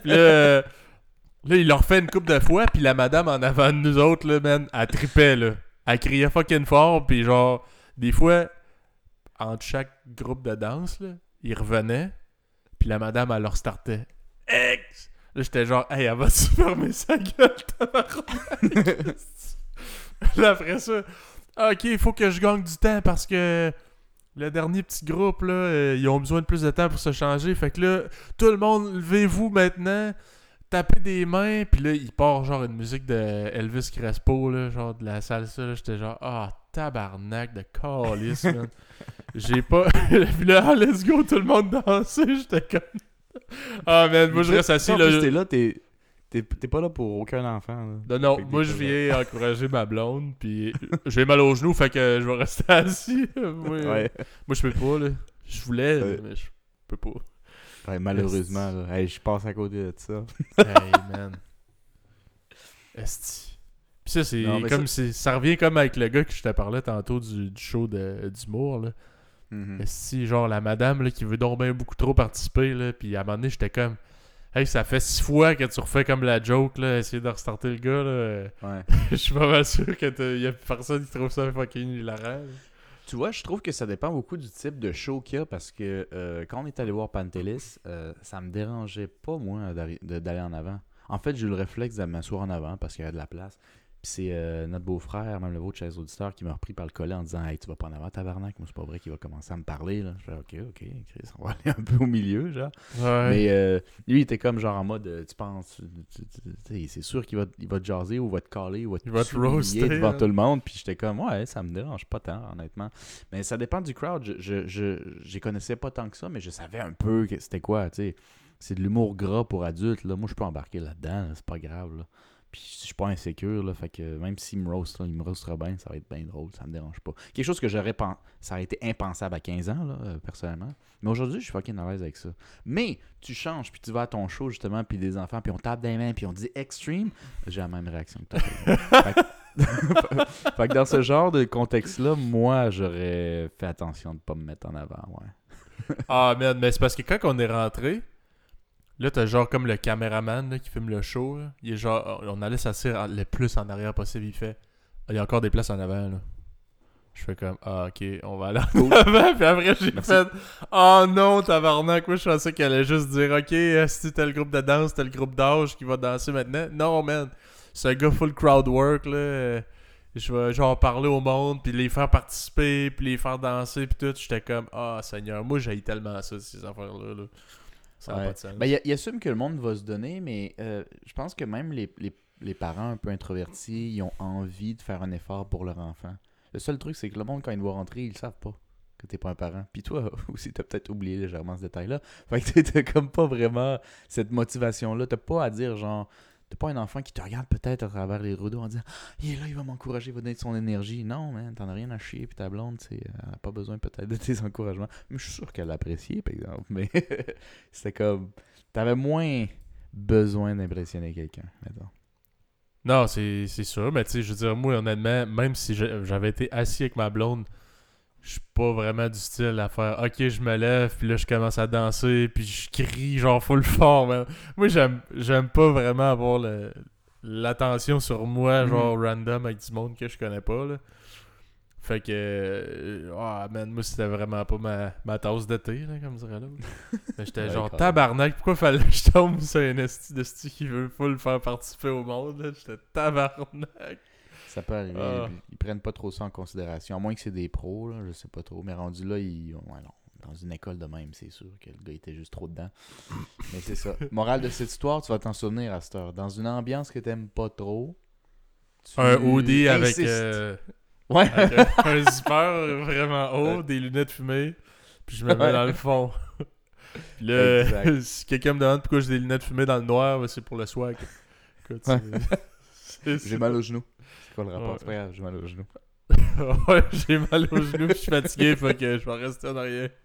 Là, là, il leur fait une coupe de fois, puis la madame en avant de nous autres, là, man, elle tripait, là. Elle criait fucking fort, puis genre, des fois, entre chaque groupe de danse, là, ils revenaient, puis la madame, elle leur startait. Ex! Là, j'étais genre, hey, elle va-tu fermer sa gueule, <laughs> tabarnak? là, après ça, Ah, ok, il faut que je gagne du temps parce que le dernier petit groupe, là, euh, ils ont besoin de plus de temps pour se changer. Fait que là, tout le monde, levez-vous maintenant, tapez des mains, puis là, il part genre une musique de Elvis Crespo, là, genre de la salsa, là. J'étais genre, ah, tabarnak de calice, man. <laughs> J'ai pas. <laughs> puis là, ah, let's go, tout le monde danser. J'étais comme. Ah, man, moi je reste assis là. t'es là, t'es... T'es t'es pas là pour aucun enfant. là. Non, non, moi je viens <laughs> encourager ma blonde, puis j'ai mal aux genoux, fait que je vais rester <laughs> assis. moi, Ouais. moi je peux pas, là. Je voulais, Ouais. mais je peux pas. Ouais, malheureusement, là. Hey, je passe à côté de ça. hey, <laughs> man. Esti. Pis ça, c'est comme c'est- ça revient comme avec le gars que je te parlais tantôt du, du show d'humour, là. Mhm. Esti, genre la madame, là, qui veut donc bien beaucoup trop participer, là, puis à un moment donné, j'étais comme... Hey, ça fait six fois que tu refais comme la joke, là, essayer de restarter le gars, là. Ouais. <laughs> Je suis pas mal sûr qu'il y a personne qui trouve ça fucking hilarant. Tu vois, je trouve que ça dépend beaucoup du type de show qu'il y a parce que euh, quand on est allé voir Pantelis, euh, ça me dérangeait pas, moi, d'aller en avant. En fait, j'ai eu le réflexe de m'asseoir en avant parce qu'il y avait de la place. Puis c'est euh, notre beau-frère, même le vôtre chez les auditeurs, qui m'a repris par le collet en disant Hey, tu vas pas en avant, tabarnak. Moi, c'est pas vrai qu'il va commencer à me parler. Là. Je fais Ok, ok, Chris, on va aller un peu au milieu, genre. Ouais. Mais euh, lui, il était comme genre en mode euh, Tu penses, c'est sûr qu'il va, il va te jaser ou va te caler ou va te, Il va te roaster, devant hein. tout le monde. Puis j'étais comme Ouais, ça me dérange pas tant, honnêtement. Mais ça dépend du crowd. Je, je, connaissais pas tant que ça, mais je savais un peu que c'était quoi, tu sais. C'est de l'humour gras pour adultes, là. Moi, je peux embarquer là-dedans, là, c'est pas grave, là. Puis je suis pas insécure, là. Fait que même s'il me roast, là, il me roastera bien, ça va être bien drôle, ça me dérange pas. Quelque chose que j'aurais pen... Ça aurait été impensable à 15 ans, là, euh, personnellement. Mais aujourd'hui, je suis fucking à l'aise avec ça. Mais tu changes, puis tu vas à ton show, justement, puis des enfants, puis on tape des mains, puis on dit extreme, j'ai la même réaction que toi. <laughs> fait, que... <laughs> fait que dans ce genre de contexte-là, moi, j'aurais fait attention de pas me mettre en avant, ouais. Ah, man, mais c'est parce que quand on est rentré, là, t'as genre comme le caméraman là, qui filme le show. là. Il est genre, on allait s'asseoir le plus en arrière possible. Il fait, Ah, il y a encore des places en avant, là. Je fais comme, ah, ok, on va aller en avant. Puis après, j'ai Merci. fait, oh non, tabarnak. Moi, je pensais qu'elle allait juste dire, ok, si t'as le groupe de danse, t'as le groupe d'âge qui va danser maintenant. Non, man. C'est un gars full crowd work, là. Euh, Je vais genre parler au monde, puis les faire participer, puis les faire danser, puis tout. J'étais comme, ah, Seigneur, moi, j'ai tellement ça, ces affaires-là. là. Ça Ouais. pas de sens. Ben, il, assume que le monde va se donner, mais euh, je pense que même les, les- les parents un peu introvertis, ils ont envie de faire un effort pour leur enfant. Le seul truc, c'est que le monde, quand ils te voient rentrer, ils le savent pas que t'es pas un parent. Puis toi <laughs> aussi, t'as peut-être oublié légèrement ce détail-là. Fait que t'as comme pas vraiment cette motivation-là. T'as pas à dire, genre, t'as pas un enfant qui te regarde peut-être à travers les rideaux en disant Il est là, il va m'encourager, il va donner de son énergie. Non, man, t'en as rien à chier. Puis ta blonde, elle a pas besoin peut-être de tes <laughs> encouragements. Mais je suis sûr qu'elle l'appréciait, par exemple. Mais <laughs> c'était comme. T'avais moins besoin d'impressionner quelqu'un. Non, c'est sûr, mais tu sais, je veux dire, moi, honnêtement, même si j'avais été assis avec ma blonde je suis pas vraiment du style à faire OK, je me lève, puis là, je commence à danser, puis je crie genre full fort. man. Moi, j'aime j'aime pas vraiment avoir le- l'attention sur moi, Mhm. genre random avec du monde que je connais pas. Là. Fait que. euh, Ah, man, moi, c'était vraiment pas ma, ma tasse d'été, là, comme dirait l'autre. <laughs> J'étais Ouais, genre tabarnak, pourquoi fallait que je tombe sur un esti de esti qui veut full faire participer au monde, là? J'étais tabarnak. Ça peut arriver. Ah. Ils, prennent pas trop ça en considération. À moins que c'est des pros, là, je sais pas trop. Mais rendu là, ils. Ouais, non. Dans une école de même, c'est sûr que le gars était juste trop dedans. <laughs> Mais c'est ça. Morale de cette histoire, tu vas t'en souvenir à cette heure. Dans une ambiance que t'aimes pas trop. tu Un hoodie avec, euh, Ouais. avec un, <laughs> zipper vraiment haut, des lunettes fumées, puis je me mets dans le fond. <laughs> Exact. si quelqu'un me demande pourquoi j'ai des lunettes fumées dans le noir, ben, c'est pour le swag. J'ai mal au genou. Quoi le rapport? Ouais. C'est pas grave, j'ai mal au genou. <laughs> ouais, j'ai mal aux genoux, puis je suis fatigué, <laughs> fait que je vais rester en arrière. <laughs>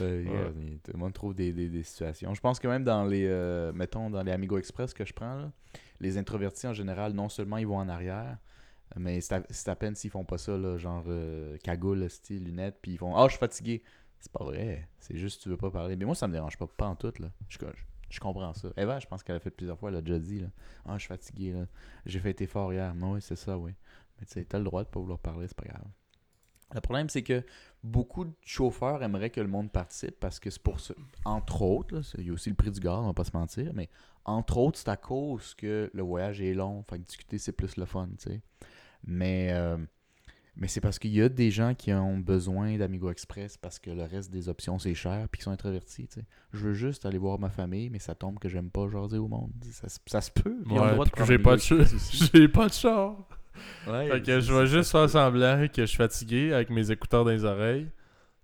Euh, yeah, Ouais. il- Tout le monde trouve des, des- des situations. Je pense que même dans les, euh, mettons, dans les Amigo Express que je prends, là, les introvertis en général, non seulement ils vont en arrière, mais c'est à, c'est à peine s'ils font pas ça, là, genre euh, cagoule, style, lunettes, puis ils font Ah, je suis fatigué. C'est pas vrai. C'est juste que tu veux pas parler. Mais moi, ça me dérange pas, pas en tout. Là. Je, je, je comprends ça. Eva, je pense qu'elle a fait plusieurs fois, elle a déjà dit là, Ah, je suis fatigué. Là. J'ai fait effort hier. Non, oui, c'est ça, oui. Mais tu sais, t'as le droit de pas vouloir parler, c'est pas grave. Le problème, c'est que beaucoup de chauffeurs aimeraient que le monde participe parce que c'est pour ça. Entre autres, il y a aussi le prix du gaz, on va pas se mentir, mais entre autres, c'est à cause que le voyage est long. Fait que discuter, c'est plus le fun, tu sais. Mais, euh, mais c'est parce qu'il y a des gens qui ont besoin d'Amigo Express parce que le reste des options, c'est cher puis qui sont introvertis, tu sais. Je veux juste aller voir ma famille, mais ça tombe que j'aime pas jaser au monde. Ça, se- ça se peut. Ouais, j'ai pas de <laughs> pas de char. Ouais, Fait que je vais juste faire semblant que je suis fatigué avec mes écouteurs dans les oreilles.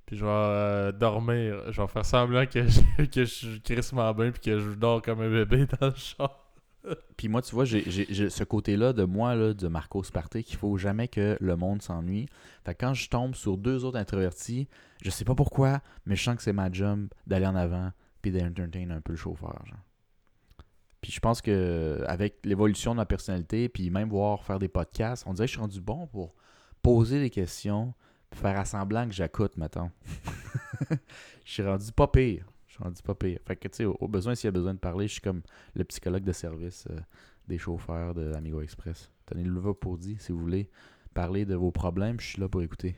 Puis je vais euh, dormir. Je vais faire semblant que je, <laughs> que je suis crissement bien puis que je dors comme un bébé dans le char. <laughs> Puis moi, tu vois, j'ai ce côté-là de moi, là, de Marco Sparté, qu'il faut jamais que le monde s'ennuie. Fait que quand je tombe sur deux autres introvertis, je sais pas pourquoi, mais je sens que c'est ma job d'aller en avant puis d'entertain un peu le chauffeur. Puis je pense que avec l'évolution de ma personnalité, puis même voir faire des podcasts, on dirait que je suis rendu bon pour poser des questions, faire à semblant que j'écoute, mettons. <laughs> je suis rendu pas pire. Rendu pas pire. Fait que, tu sais, au, au besoin, s'il y a besoin de parler, je suis comme le psychologue de service euh, des chauffeurs de Amigo Express. Tenez le lever pour dire, si vous voulez parler de vos problèmes, je suis là pour écouter.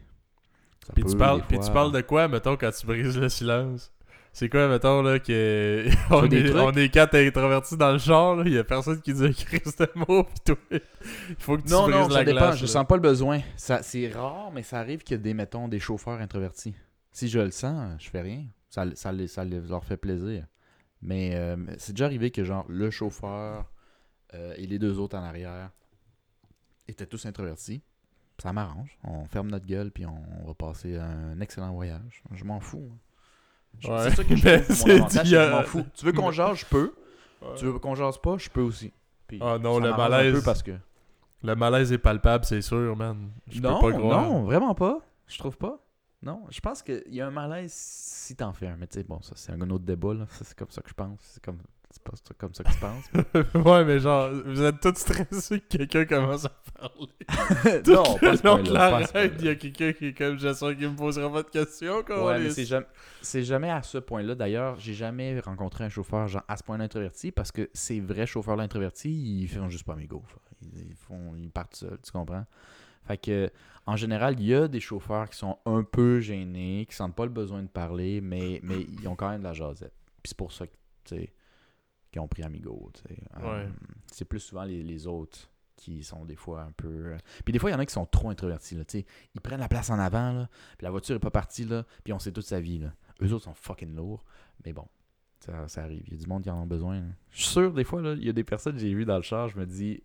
Ça Puis peut, tu, parles, puis tu parles de quoi, mettons, quand tu brises le silence? C'est quoi, mettons, là, que <laughs> on, des est, trucs? on est quatre introvertis dans le là, il y a personne qui dit écrire ce mot, pis toi, il faut que tu Non, brises non, la ça dépend. je là. sens pas le besoin. Ça, c'est rare, mais ça arrive qu'il y a des, mettons, des chauffeurs introvertis. Si je le sens, je fais rien. Ça, ça, les- ça les- leur fait plaisir. Mais euh, c'est déjà arrivé que, genre, le chauffeur euh, et les deux autres en arrière étaient tous introvertis. Ça m'arrange. On ferme notre gueule puis on, va passer un excellent voyage. Je m'en fous. Ouais. C'est ça que je <laughs> que je m'en fous. Tu veux qu'on <laughs> jase, je peux. Ouais. Tu veux qu'on jase pas, je peux aussi. Puis Ah non, le malaise. Un peu parce que... Le malaise est palpable, c'est sûr, man. Je non, peux pas croire. non, vraiment pas. Je trouve pas. Non, je pense qu'il y a un malaise si t'en fais un. Mais tu sais, bon, ça c'est un autre débat, là. Ça, c'est comme ça que je pense. C'est comme, c'est pas comme ça que tu penses. <laughs> ouais, mais genre, vous êtes tous stressés que quelqu'un commence à parler. <laughs> non, pas ce point-là, la pas ce il y a quelqu'un qui est comme, j'espère qu'il me posera pas de questions. Ouais, mais c'est jamais, c'est jamais à ce point-là. D'ailleurs, j'ai jamais rencontré un chauffeur genre, à ce point-là introverti parce que ces vrais chauffeurs introvertis, ils font juste pas amigo. Ils, ils font, ils partent seuls, tu comprends? Fait que, en général, il y a des chauffeurs qui sont un peu gênés, qui sentent pas le besoin de parler, mais, mais ils ont quand même de la jasette. Puis c'est pour ça qu'ils ont pris amigo. Euh, Ouais. c'est plus souvent les, les autres qui sont des fois un peu... euh, Puis des fois, il y en a qui sont trop introvertis, là. Ils prennent la place en avant, là, puis la voiture est pas partie, là, puis on sait toute sa vie, là. Eux autres sont fucking lourds, mais bon, ça, ça arrive. Il y a du monde qui en a besoin. là. Je suis sûr, des fois, là, il y a des personnes que j'ai vues dans le char, je me dis...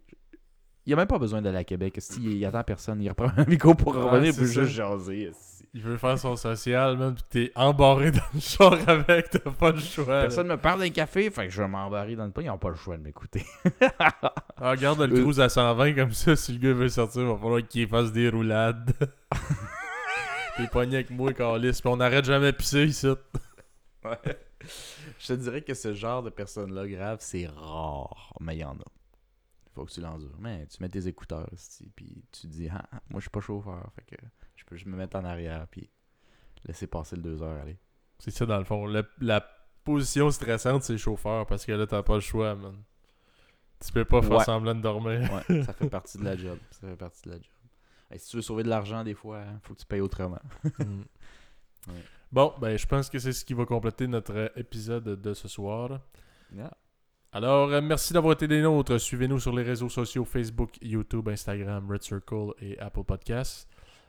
Il n'y a même pas besoin d'aller à Québec. Si il attend personne, il reprend un <laughs> micro pour Ouais, revenir ça. juste jaser. Il veut faire son social, man, pis t'es embarré <laughs> dans le char avec, t'as pas le choix. là. Personne me parle d'un café, fait que je vais m'embarrer dans le pas. Ils n'ont pas le choix de m'écouter. <laughs> Ah, regarde le Euh. cruise à 120 comme ça, si le gars veut sortir, il va falloir qu'il fasse des roulades. T'es pogné avec moi, Carlis, pis on n'arrête jamais de pisser ici. Je te dirais que ce genre de personnes-là graves, c'est rare, mais il y en a. faut que tu l'endures. Mais tu mets tes écouteurs, puis tu te dis, ah, moi je suis pas chauffeur, fait que je peux juste me mettre en arrière, puis laisser passer le deux heures, aller. C'est ça, dans le fond. Le- la position stressante, c'est le chauffeur, parce que là, t'as pas le choix, man. Tu peux pas faire Ouais. semblant de dormir. Ouais, ça fait partie de la <laughs> job. Ça fait partie de la job. Si tu veux sauver de l'argent, des fois, hein, faut que tu payes autrement. <laughs> Mm. Ouais. Bon, ben, je pense que c'est ce qui va compléter notre euh, épisode de ce soir. Yeah. Alors, euh, merci d'avoir été des nôtres. Suivez-nous sur les réseaux sociaux Facebook, YouTube, Instagram, Red Circle et Apple Podcasts.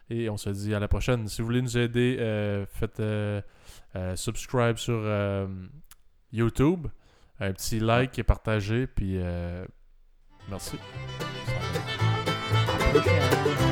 Et on se dit à la prochaine. Si vous voulez nous aider, euh, faites euh, subscribe sur YouTube. Un petit like et partagez. Puis, merci. Prochaine.